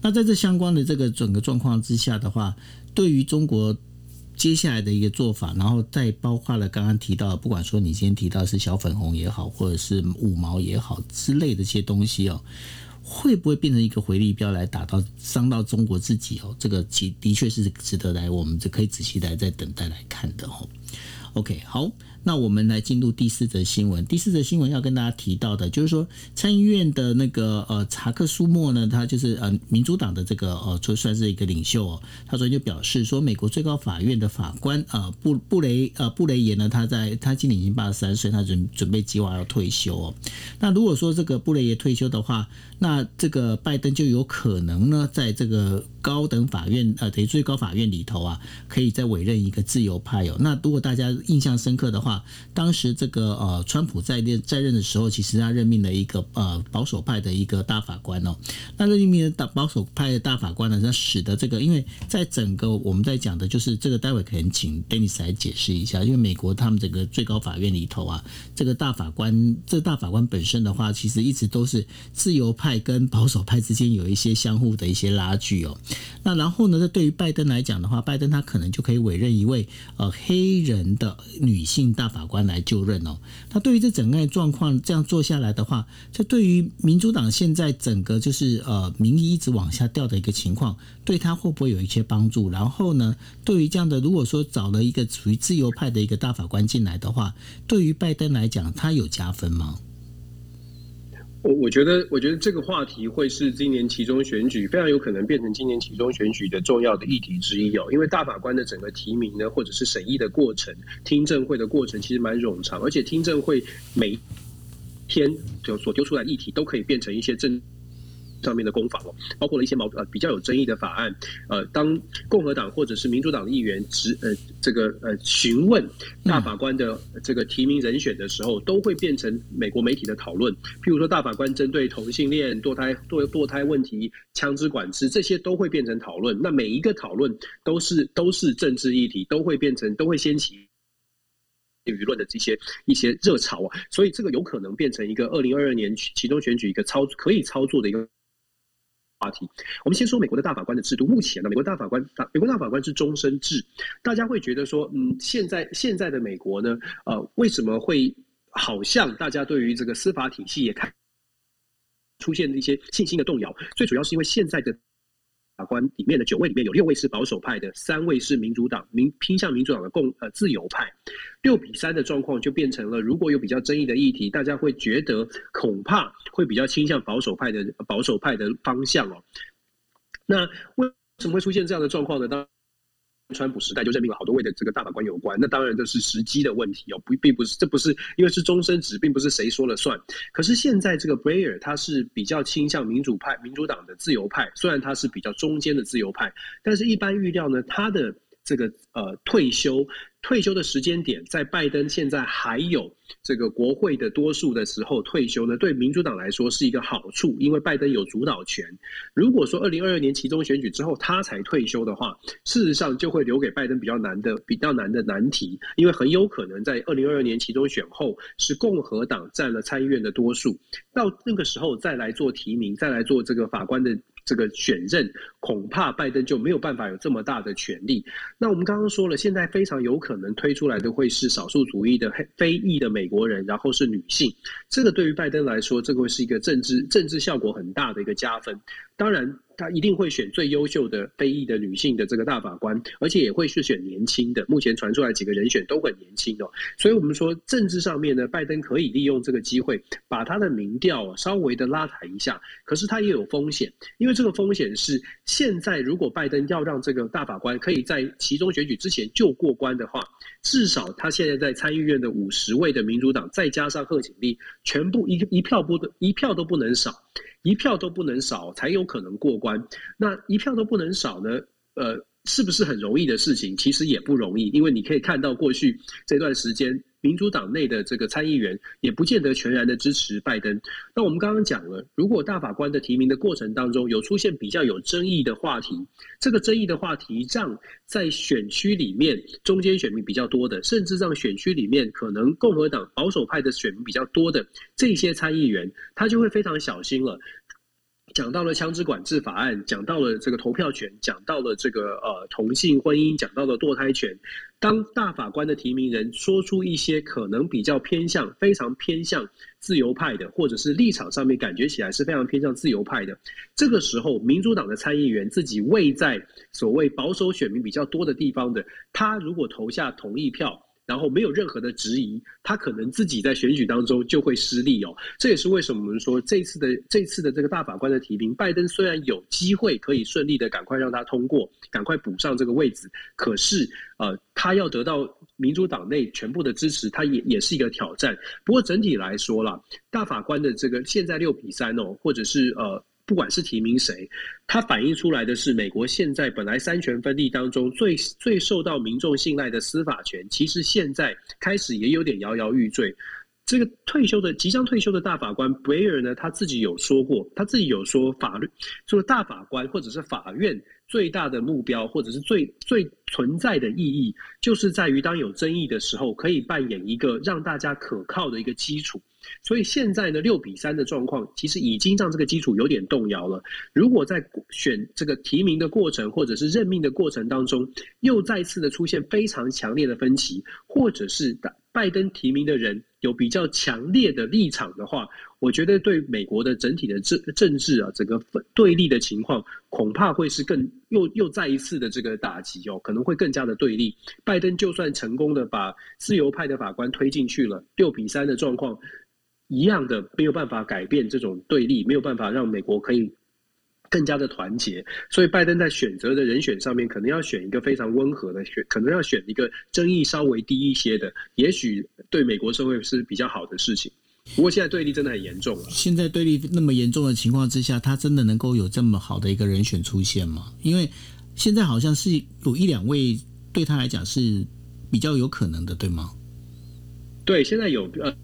那在这相关的这个整个状况之下的话，对于中国接下来的一个做法，然后再包括了刚刚提到，不管说你今天提到是小粉红也好，或者是五毛也好之类的一些东西哦，会不会变成一个回力标来打到伤到中国自己哦？这个其的确是值得来我们这可以仔细来再等待来看的哦。OK，好。那我们来进入第四则新闻。第四则新闻要跟大家提到的，就是说参议院的那个呃查克舒默呢，他就是呃民主党的这个呃就算是一个领袖哦。他昨天就表示说，美国最高法院的法官啊布布雷呃布雷耶呢，他在他今年已经八十三岁，他准准备计划要退休哦。那如果说这个布雷耶退休的话，那这个拜登就有可能呢，在这个高等法院呃等于最高法院里头啊，可以再委任一个自由派哦。那如果大家印象深刻的话，当时这个呃，川普在任在任的时候，其实他任命了一个呃保守派的一个大法官哦。那任命的大保守派的大法官呢，那使得这个，因为在整个我们在讲的就是这个，待会可能请 Dennis 来解释一下。因为美国他们整个最高法院里头啊，这个大法官，这大法官本身的话，其实一直都是自由派跟保守派之间有一些相互的一些拉锯哦。那然后呢，这对于拜登来讲的话，拜登他可能就可以委任一位呃黑人的女性大法官来就任哦。那对于这整个状况这样做下来的话，这对于民主党现在整个就是呃民意一直往下掉的一个情况，对他会不会有一些帮助？然后呢，对于这样的如果说找了一个属于自由派的一个大法官进来的话，对于拜登来讲，他有加分吗？我我觉得，我觉得这个话题会是今年其中选举非常有可能变成今年其中选举的重要的议题之一哦。因为大法官的整个提名呢，或者是审议的过程、听证会的过程，其实蛮冗长，而且听证会每天就所丢出来议题都可以变成一些政上面的攻防哦，包括了一些矛呃比较有争议的法案，呃，当共和党或者是民主党的议员直呃这个呃询问大法官的这个提名人选的时候，都会变成美国媒体的讨论。譬如说，大法官针对同性恋、堕胎、堕堕胎问题、枪支管制这些都会变成讨论。那每一个讨论都是都是政治议题，都会变成都会掀起。舆论的这些一些热潮啊，所以这个有可能变成一个二零二二年其中选举一个操可以操作的一个话题。我们先说美国的大法官的制度，目前呢，美国大法官大美国大法官是终身制，大家会觉得说，嗯，现在现在的美国呢，呃，为什么会好像大家对于这个司法体系也看出现一些信心的动摇？最主要是因为现在的。官里面的九位里面有六位是保守派的，三位是民主党民偏向民主党的共呃自由派，六比三的状况就变成了，如果有比较争议的议题，大家会觉得恐怕会比较倾向保守派的保守派的方向哦。那为什么会出现这样的状况呢？当川普时代就任命了好多位的这个大法官有关，那当然这是时机的问题哦，不并不是这不是因为是终身制，并不是谁说了算。可是现在这个 Breyer 他是比较倾向民主派、民主党的自由派，虽然他是比较中间的自由派，但是一般预料呢，他的。这个呃退休退休的时间点，在拜登现在还有这个国会的多数的时候退休呢，对民主党来说是一个好处，因为拜登有主导权。如果说二零二二年其中选举之后他才退休的话，事实上就会留给拜登比较难的比较难的难题，因为很有可能在二零二二年其中选后是共和党占了参议院的多数，到那个时候再来做提名，再来做这个法官的。这个选任恐怕拜登就没有办法有这么大的权力。那我们刚刚说了，现在非常有可能推出来的会是少数族裔的非裔的美国人，然后是女性。这个对于拜登来说，这个会是一个政治政治效果很大的一个加分。当然。他一定会选最优秀的非裔的女性的这个大法官，而且也会是选年轻的。目前传出来几个人选都很年轻哦，所以我们说政治上面呢，拜登可以利用这个机会把他的民调稍微的拉抬一下。可是他也有风险，因为这个风险是现在如果拜登要让这个大法官可以在其中选举之前就过关的话，至少他现在在参议院的五十位的民主党再加上贺锦丽，全部一一票不得一票都不能少。一票都不能少，才有可能过关。那一票都不能少呢？呃，是不是很容易的事情？其实也不容易，因为你可以看到过去这段时间。民主党内的这个参议员也不见得全然的支持拜登。那我们刚刚讲了，如果大法官的提名的过程当中有出现比较有争议的话题，这个争议的话题让在选区里面中间选民比较多的，甚至让选区里面可能共和党保守派的选民比较多的这些参议员，他就会非常小心了。讲到了枪支管制法案，讲到了这个投票权，讲到了这个呃同性婚姻，讲到了堕胎权。当大法官的提名人说出一些可能比较偏向、非常偏向自由派的，或者是立场上面感觉起来是非常偏向自由派的，这个时候，民主党的参议员自己位在所谓保守选民比较多的地方的，他如果投下同意票。然后没有任何的质疑，他可能自己在选举当中就会失利哦。这也是为什么我们说这次的这次的这个大法官的提名，拜登虽然有机会可以顺利的赶快让他通过，赶快补上这个位置，可是呃，他要得到民主党内全部的支持，他也也是一个挑战。不过整体来说啦，大法官的这个现在六比三哦，或者是呃。不管是提名谁，它反映出来的是美国现在本来三权分立当中最最受到民众信赖的司法权，其实现在开始也有点摇摇欲坠。这个退休的即将退休的大法官 b r e r 呢，他自己有说过，他自己有说法律，就是大法官或者是法院最大的目标，或者是最最存在的意义，就是在于当有争议的时候，可以扮演一个让大家可靠的一个基础。所以现在呢，六比三的状况，其实已经让这个基础有点动摇了。如果在选这个提名的过程，或者是任命的过程当中，又再次的出现非常强烈的分歧，或者是拜登提名的人有比较强烈的立场的话，我觉得对美国的整体的政政治啊，整个对立的情况，恐怕会是更又又再一次的这个打击哦，可能会更加的对立。拜登就算成功的把自由派的法官推进去了，六比三的状况。一样的没有办法改变这种对立，没有办法让美国可以更加的团结。所以拜登在选择的人选上面，可能要选一个非常温和的，选可能要选一个争议稍微低一些的，也许对美国社会是比较好的事情。不过现在对立真的很严重了。现在对立那么严重的情况之下，他真的能够有这么好的一个人选出现吗？因为现在好像是有一两位对他来讲是比较有可能的，对吗？对，现在有呃。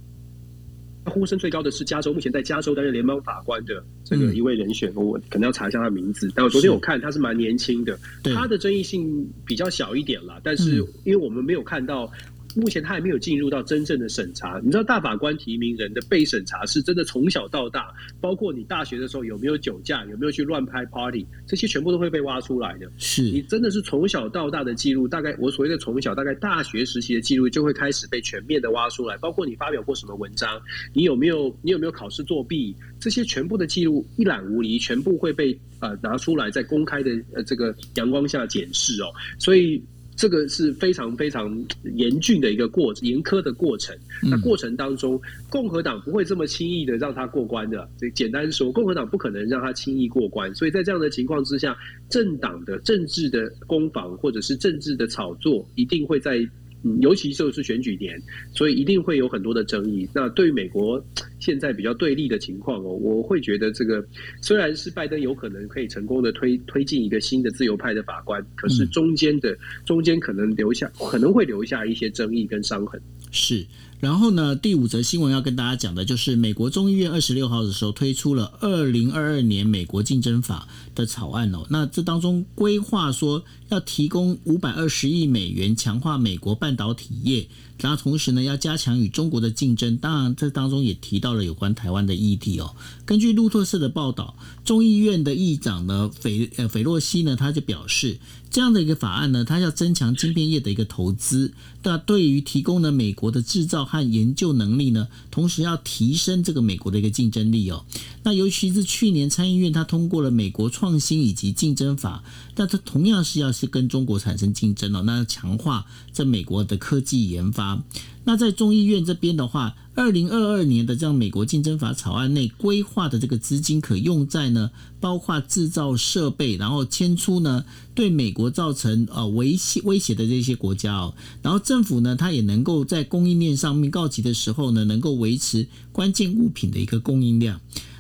呼声最高的是加州，目前在加州担任联邦法官的这个一位人选，我可能要查一下他名字。但我昨天我看他是蛮年轻的，他的争议性比较小一点啦。但是因为我们没有看到。目前他还没有进入到真正的审查。你知道大法官提名人的被审查是真的从小到大，包括你大学的时候有没有酒驾，有没有去乱拍 party，这些全部都会被挖出来的。是你真的是从小到大的记录，大概我所谓的从小，大概大学时期的记录就会开始被全面的挖出来。包括你发表过什么文章，你有没有你有没有考试作弊，这些全部的记录一览无遗，全部会被呃拿出来在公开的呃这个阳光下检视哦。所以。这个是非常非常严峻的一个过严苛的过程。那过程当中，共和党不会这么轻易的让他过关的。所以简单说，共和党不可能让他轻易过关。所以在这样的情况之下，政党的政治的攻防或者是政治的炒作，一定会在。嗯，尤其就是选举年，所以一定会有很多的争议。那对于美国现在比较对立的情况哦，我会觉得这个虽然是拜登有可能可以成功的推推进一个新的自由派的法官，可是中间的中间可能留下可能会留下一些争议跟伤痕。是。然后呢，第五则新闻要跟大家讲的就是美国众议院二十六号的时候推出了二零二二年美国竞争法的草案哦。那这当中规划说要提供五百二十亿美元强化美国半导体业。然后同时呢，要加强与中国的竞争。当然，这当中也提到了有关台湾的议题哦。根据路透社的报道，众议院的议长呢，斐呃斐洛西呢，他就表示，这样的一个法案呢，它要增强晶片业的一个投资。那对于提供呢美国的制造和研究能力呢，同时要提升这个美国的一个竞争力哦。那尤其是去年参议院它通过了美国创新以及竞争法，那它同样是要是跟中国产生竞争哦，那要强化在美国的科技研发。那在众议院这边的话，二零二二年的这样美国竞争法草案内规划的这个资金可用在呢，包括制造设备，然后迁出呢对美国造成呃威胁威胁的这些国家哦，然后政府呢它也能够在供应链上面告急的时候呢，能够维持关键物品的一个供应量。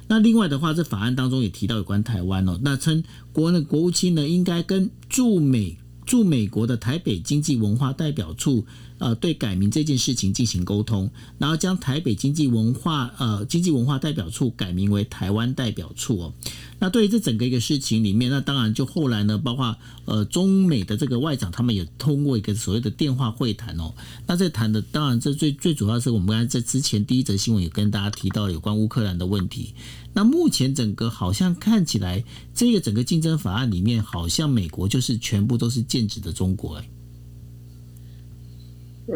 那另外的话，这法案当中也提到有关台湾哦，那称国内国务卿呢应该跟驻美驻美国的台北经济文化代表处。呃，对改名这件事情进行沟通，然后将台北经济文化呃经济文化代表处改名为台湾代表处哦。那对于这整个一个事情里面，那当然就后来呢，包括呃中美的这个外长，他们也通过一个所谓的电话会谈哦。那这谈的当然这最最主要是我们刚才在之前第一则新闻也跟大家提到有关乌克兰的问题。那目前整个好像看起来，这个整个竞争法案里面，好像美国就是全部都是剑指的中国哎。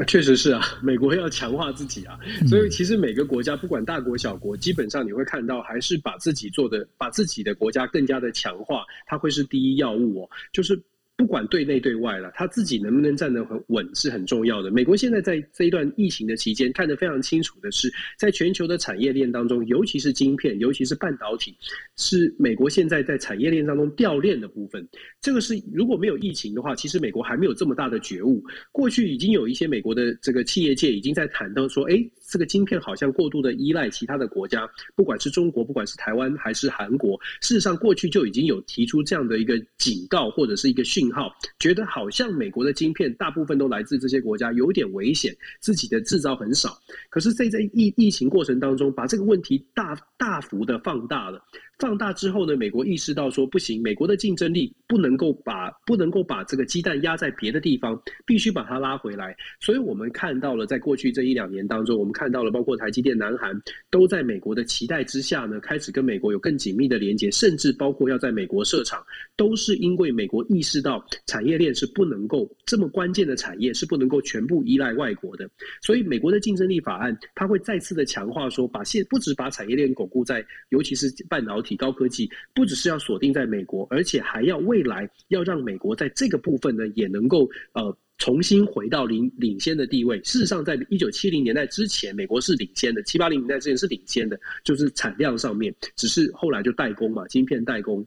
确实是啊，美国要强化自己啊，所以其实每个国家不管大国小国，基本上你会看到还是把自己做的，把自己的国家更加的强化，它会是第一要务哦，就是。不管对内对外了，他自己能不能站得很稳是很重要的。美国现在在这一段疫情的期间，看得非常清楚的是，在全球的产业链当中，尤其是晶片，尤其是半导体，是美国现在在产业链当中掉链的部分。这个是如果没有疫情的话，其实美国还没有这么大的觉悟。过去已经有一些美国的这个企业界已经在谈到说，哎。这个晶片好像过度的依赖其他的国家，不管是中国，不管是台湾还是韩国，事实上过去就已经有提出这样的一个警告或者是一个讯号，觉得好像美国的晶片大部分都来自这些国家，有点危险，自己的制造很少。可是，在在疫疫情过程当中，把这个问题大大幅的放大了。放大之后呢，美国意识到说不行，美国的竞争力不能够把不能够把这个鸡蛋压在别的地方，必须把它拉回来。所以我们看到了，在过去这一两年当中，我们看到了包括台积电、南韩都在美国的期待之下呢，开始跟美国有更紧密的连接，甚至包括要在美国设厂，都是因为美国意识到产业链是不能够这么关键的产业是不能够全部依赖外国的。所以美国的竞争力法案，它会再次的强化说，把现不止把产业链巩固在，尤其是半导体。提高科技不只是要锁定在美国，而且还要未来要让美国在这个部分呢，也能够呃重新回到领领先的地位。事实上，在一九七零年代之前，美国是领先的；七八零年代之前是领先的，就是产量上面，只是后来就代工嘛，晶片代工。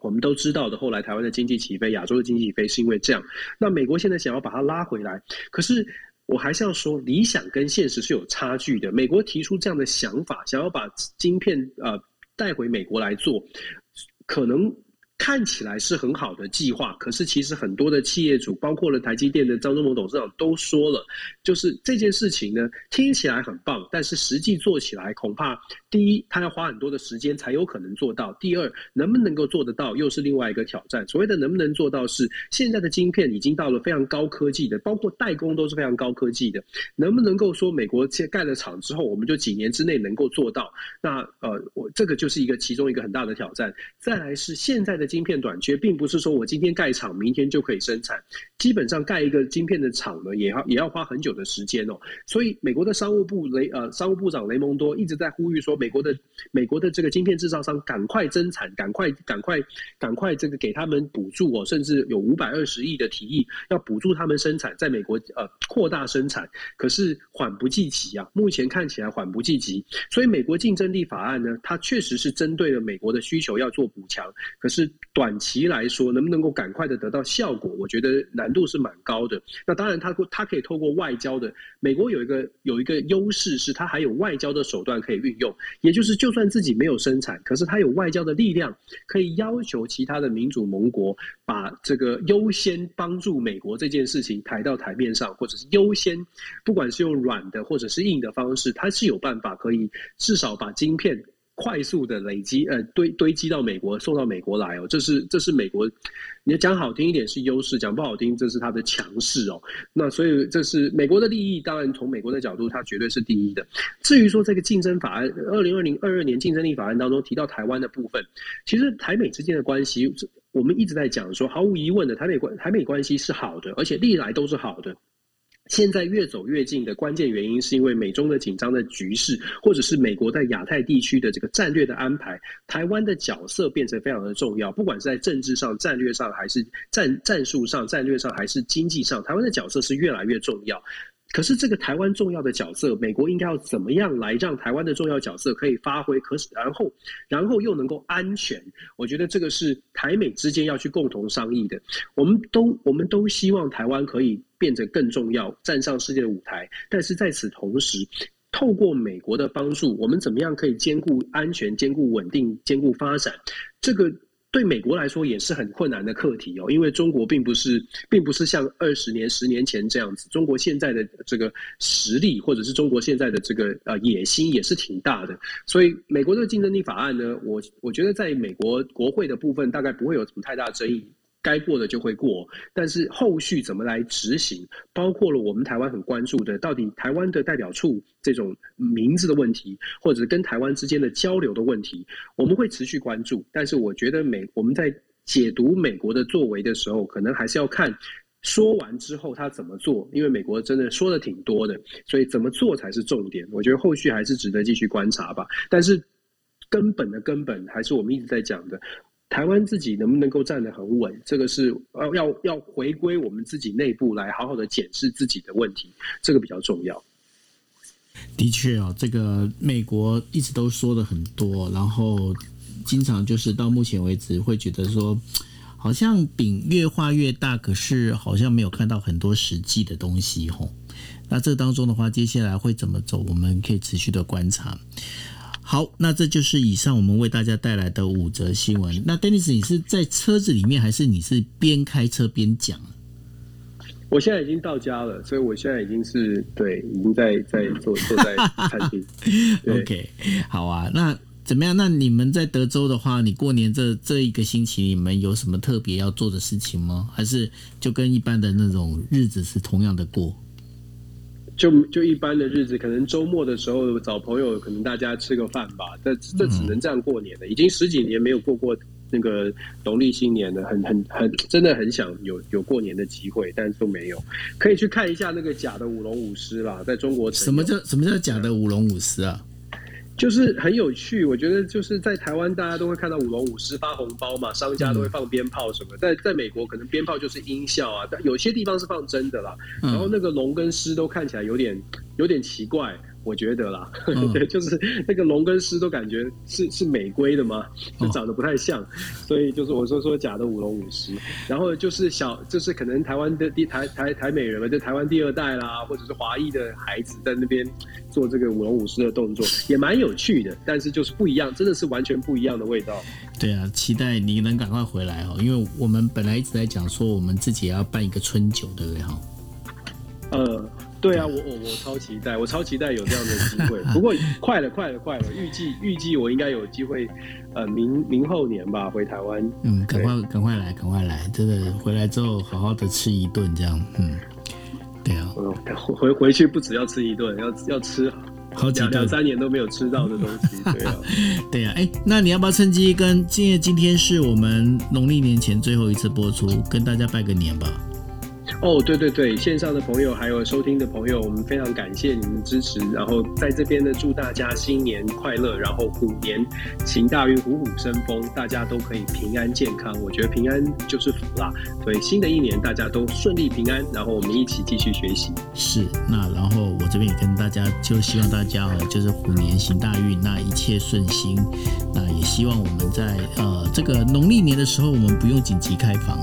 我们都知道的，后来台湾的经济起飞，亚洲的经济起飞是因为这样。那美国现在想要把它拉回来，可是。我还是要说，理想跟现实是有差距的。美国提出这样的想法，想要把晶片呃带回美国来做，可能。看起来是很好的计划，可是其实很多的企业主，包括了台积电的张忠谋董事长都说了，就是这件事情呢，听起来很棒，但是实际做起来，恐怕第一，他要花很多的时间才有可能做到；第二，能不能够做得到，又是另外一个挑战。所谓的能不能做到，是现在的晶片已经到了非常高科技的，包括代工都是非常高科技的，能不能够说美国盖了厂之后，我们就几年之内能够做到？那呃，我这个就是一个其中一个很大的挑战。再来是现在的。晶片短缺，并不是说我今天盖厂，明天就可以生产。基本上盖一个晶片的厂呢，也要也要花很久的时间哦。所以，美国的商务部雷呃商务部长雷蒙多一直在呼吁说，美国的美国的这个晶片制造商赶快增产，赶快赶快赶快这个给他们补助哦，甚至有五百二十亿的提议要补助他们生产，在美国呃扩大生产。可是缓不济急啊，目前看起来缓不济急。所以，美国竞争力法案呢，它确实是针对了美国的需求要做补强，可是。短期来说，能不能够赶快的得到效果？我觉得难度是蛮高的。那当然，它它可以透过外交的。美国有一个有一个优势是，它还有外交的手段可以运用。也就是，就算自己没有生产，可是它有外交的力量，可以要求其他的民主盟国把这个优先帮助美国这件事情抬到台面上，或者是优先，不管是用软的或者是硬的方式，它是有办法可以至少把晶片。快速的累积，呃，堆堆积到美国，送到美国来哦，这是这是美国，你要讲好听一点是优势，讲不好听这是它的强势哦。那所以这是美国的利益，当然从美国的角度，它绝对是第一的。至于说这个竞争法案，二零二零二二年竞争力法案当中提到台湾的部分，其实台美之间的关系，我们一直在讲说，毫无疑问的台美关台美关系是好的，而且历来都是好的。现在越走越近的关键原因，是因为美中的紧张的局势，或者是美国在亚太地区的这个战略的安排，台湾的角色变成非常的重要。不管是在政治上、战略上，还是战战术上、战略上，还是经济上，台湾的角色是越来越重要。可是这个台湾重要的角色，美国应该要怎么样来让台湾的重要角色可以发挥？可是然后然后又能够安全？我觉得这个是台美之间要去共同商议的。我们都我们都希望台湾可以变得更重要，站上世界的舞台。但是在此同时，透过美国的帮助，我们怎么样可以兼顾安全、兼顾稳定、兼顾发展？这个。对美国来说也是很困难的课题哦，因为中国并不是，并不是像二十年、十年前这样子。中国现在的这个实力，或者是中国现在的这个呃野心，也是挺大的。所以，美国的竞争力法案呢，我我觉得在美国国会的部分，大概不会有什么太大争议。该过的就会过，但是后续怎么来执行，包括了我们台湾很关注的，到底台湾的代表处这种名字的问题，或者跟台湾之间的交流的问题，我们会持续关注。但是我觉得美我们在解读美国的作为的时候，可能还是要看说完之后他怎么做，因为美国真的说的挺多的，所以怎么做才是重点。我觉得后续还是值得继续观察吧。但是根本的根本还是我们一直在讲的。台湾自己能不能够站得很稳？这个是要要要回归我们自己内部来好好的检视自己的问题，这个比较重要。的确啊，这个美国一直都说的很多，然后经常就是到目前为止会觉得说，好像饼越画越大，可是好像没有看到很多实际的东西吼。那这当中的话，接下来会怎么走？我们可以持续的观察。好，那这就是以上我们为大家带来的五则新闻。那 Dennis，你是在车子里面，还是你是边开车边讲？我现在已经到家了，所以我现在已经是对，已经在在坐坐在餐厅。OK，好啊。那怎么样？那你们在德州的话，你过年这这一个星期，你们有什么特别要做的事情吗？还是就跟一般的那种日子是同样的过？就就一般的日子，可能周末的时候找朋友，可能大家吃个饭吧。这这只能这样过年了。已经十几年没有过过那个农历新年了，很很很，真的很想有有过年的机会，但是都没有。可以去看一下那个假的舞龙舞狮啦，在中国什么叫什么叫假的舞龙舞狮啊？就是很有趣，我觉得就是在台湾，大家都会看到舞龙舞狮发红包嘛，商家都会放鞭炮什么。在在美国，可能鞭炮就是音效啊，但有些地方是放真的啦。然后那个龙跟狮都看起来有点有点奇怪，我觉得啦，嗯对，就是那个龙跟狮都感觉是是美规的嘛，就哦长得不太像，所以就是我说说假的舞龙舞狮。然后就是小，就是可能台湾的第台台台美人嘛，就台湾第二代啦，或者是华裔的孩子在那边做这个舞龙舞狮的动作，也蛮有趣的，但是就是不一样，真的是完全不一样的味道。对啊，期待你能赶快回来哦，因为我们本来一直在讲说我们自己也要办一个春酒，对不对哈？呃，对啊，我我我超期待，我超期待有这样的机会。不过快了，快了，快了，预计预计我应该有机会，呃，明明后年吧回台湾。嗯，赶快赶快来，赶快来，真的回来之后好好的吃一顿这样，嗯，对啊，嗯，回回去不只要吃一顿，要要吃好几顿两两，三年都没有吃到的东西。对啊，对啊，哎，那你要不要趁机跟今天今天是我们农历年前最后一次播出，跟大家拜个年吧？哦，对对对，线上的朋友还有收听的朋友，我们非常感谢你们支持。然后在这边呢，祝大家新年快乐，然后虎年行大运，虎虎生风，大家都可以平安健康。我觉得平安就是福啦。对，新的一年大家都顺利平安，然后我们一起继续学习。是，那然后我这边也跟大家，就希望大家哦，就是虎年行大运，那一切顺心。那也希望我们在呃这个农历年的时候，我们不用紧急开房。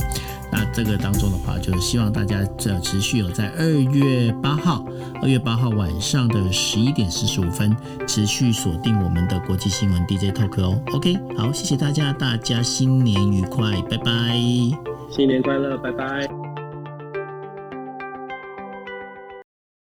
那这个当中的话，就是希望大家这持续有在二月八号，二月八号晚上的十一点四十五分，持续锁定我们的国际新闻 DJ Talk 哦。OK，好，谢谢大家，大家新年愉快，拜拜。新年快乐，拜拜。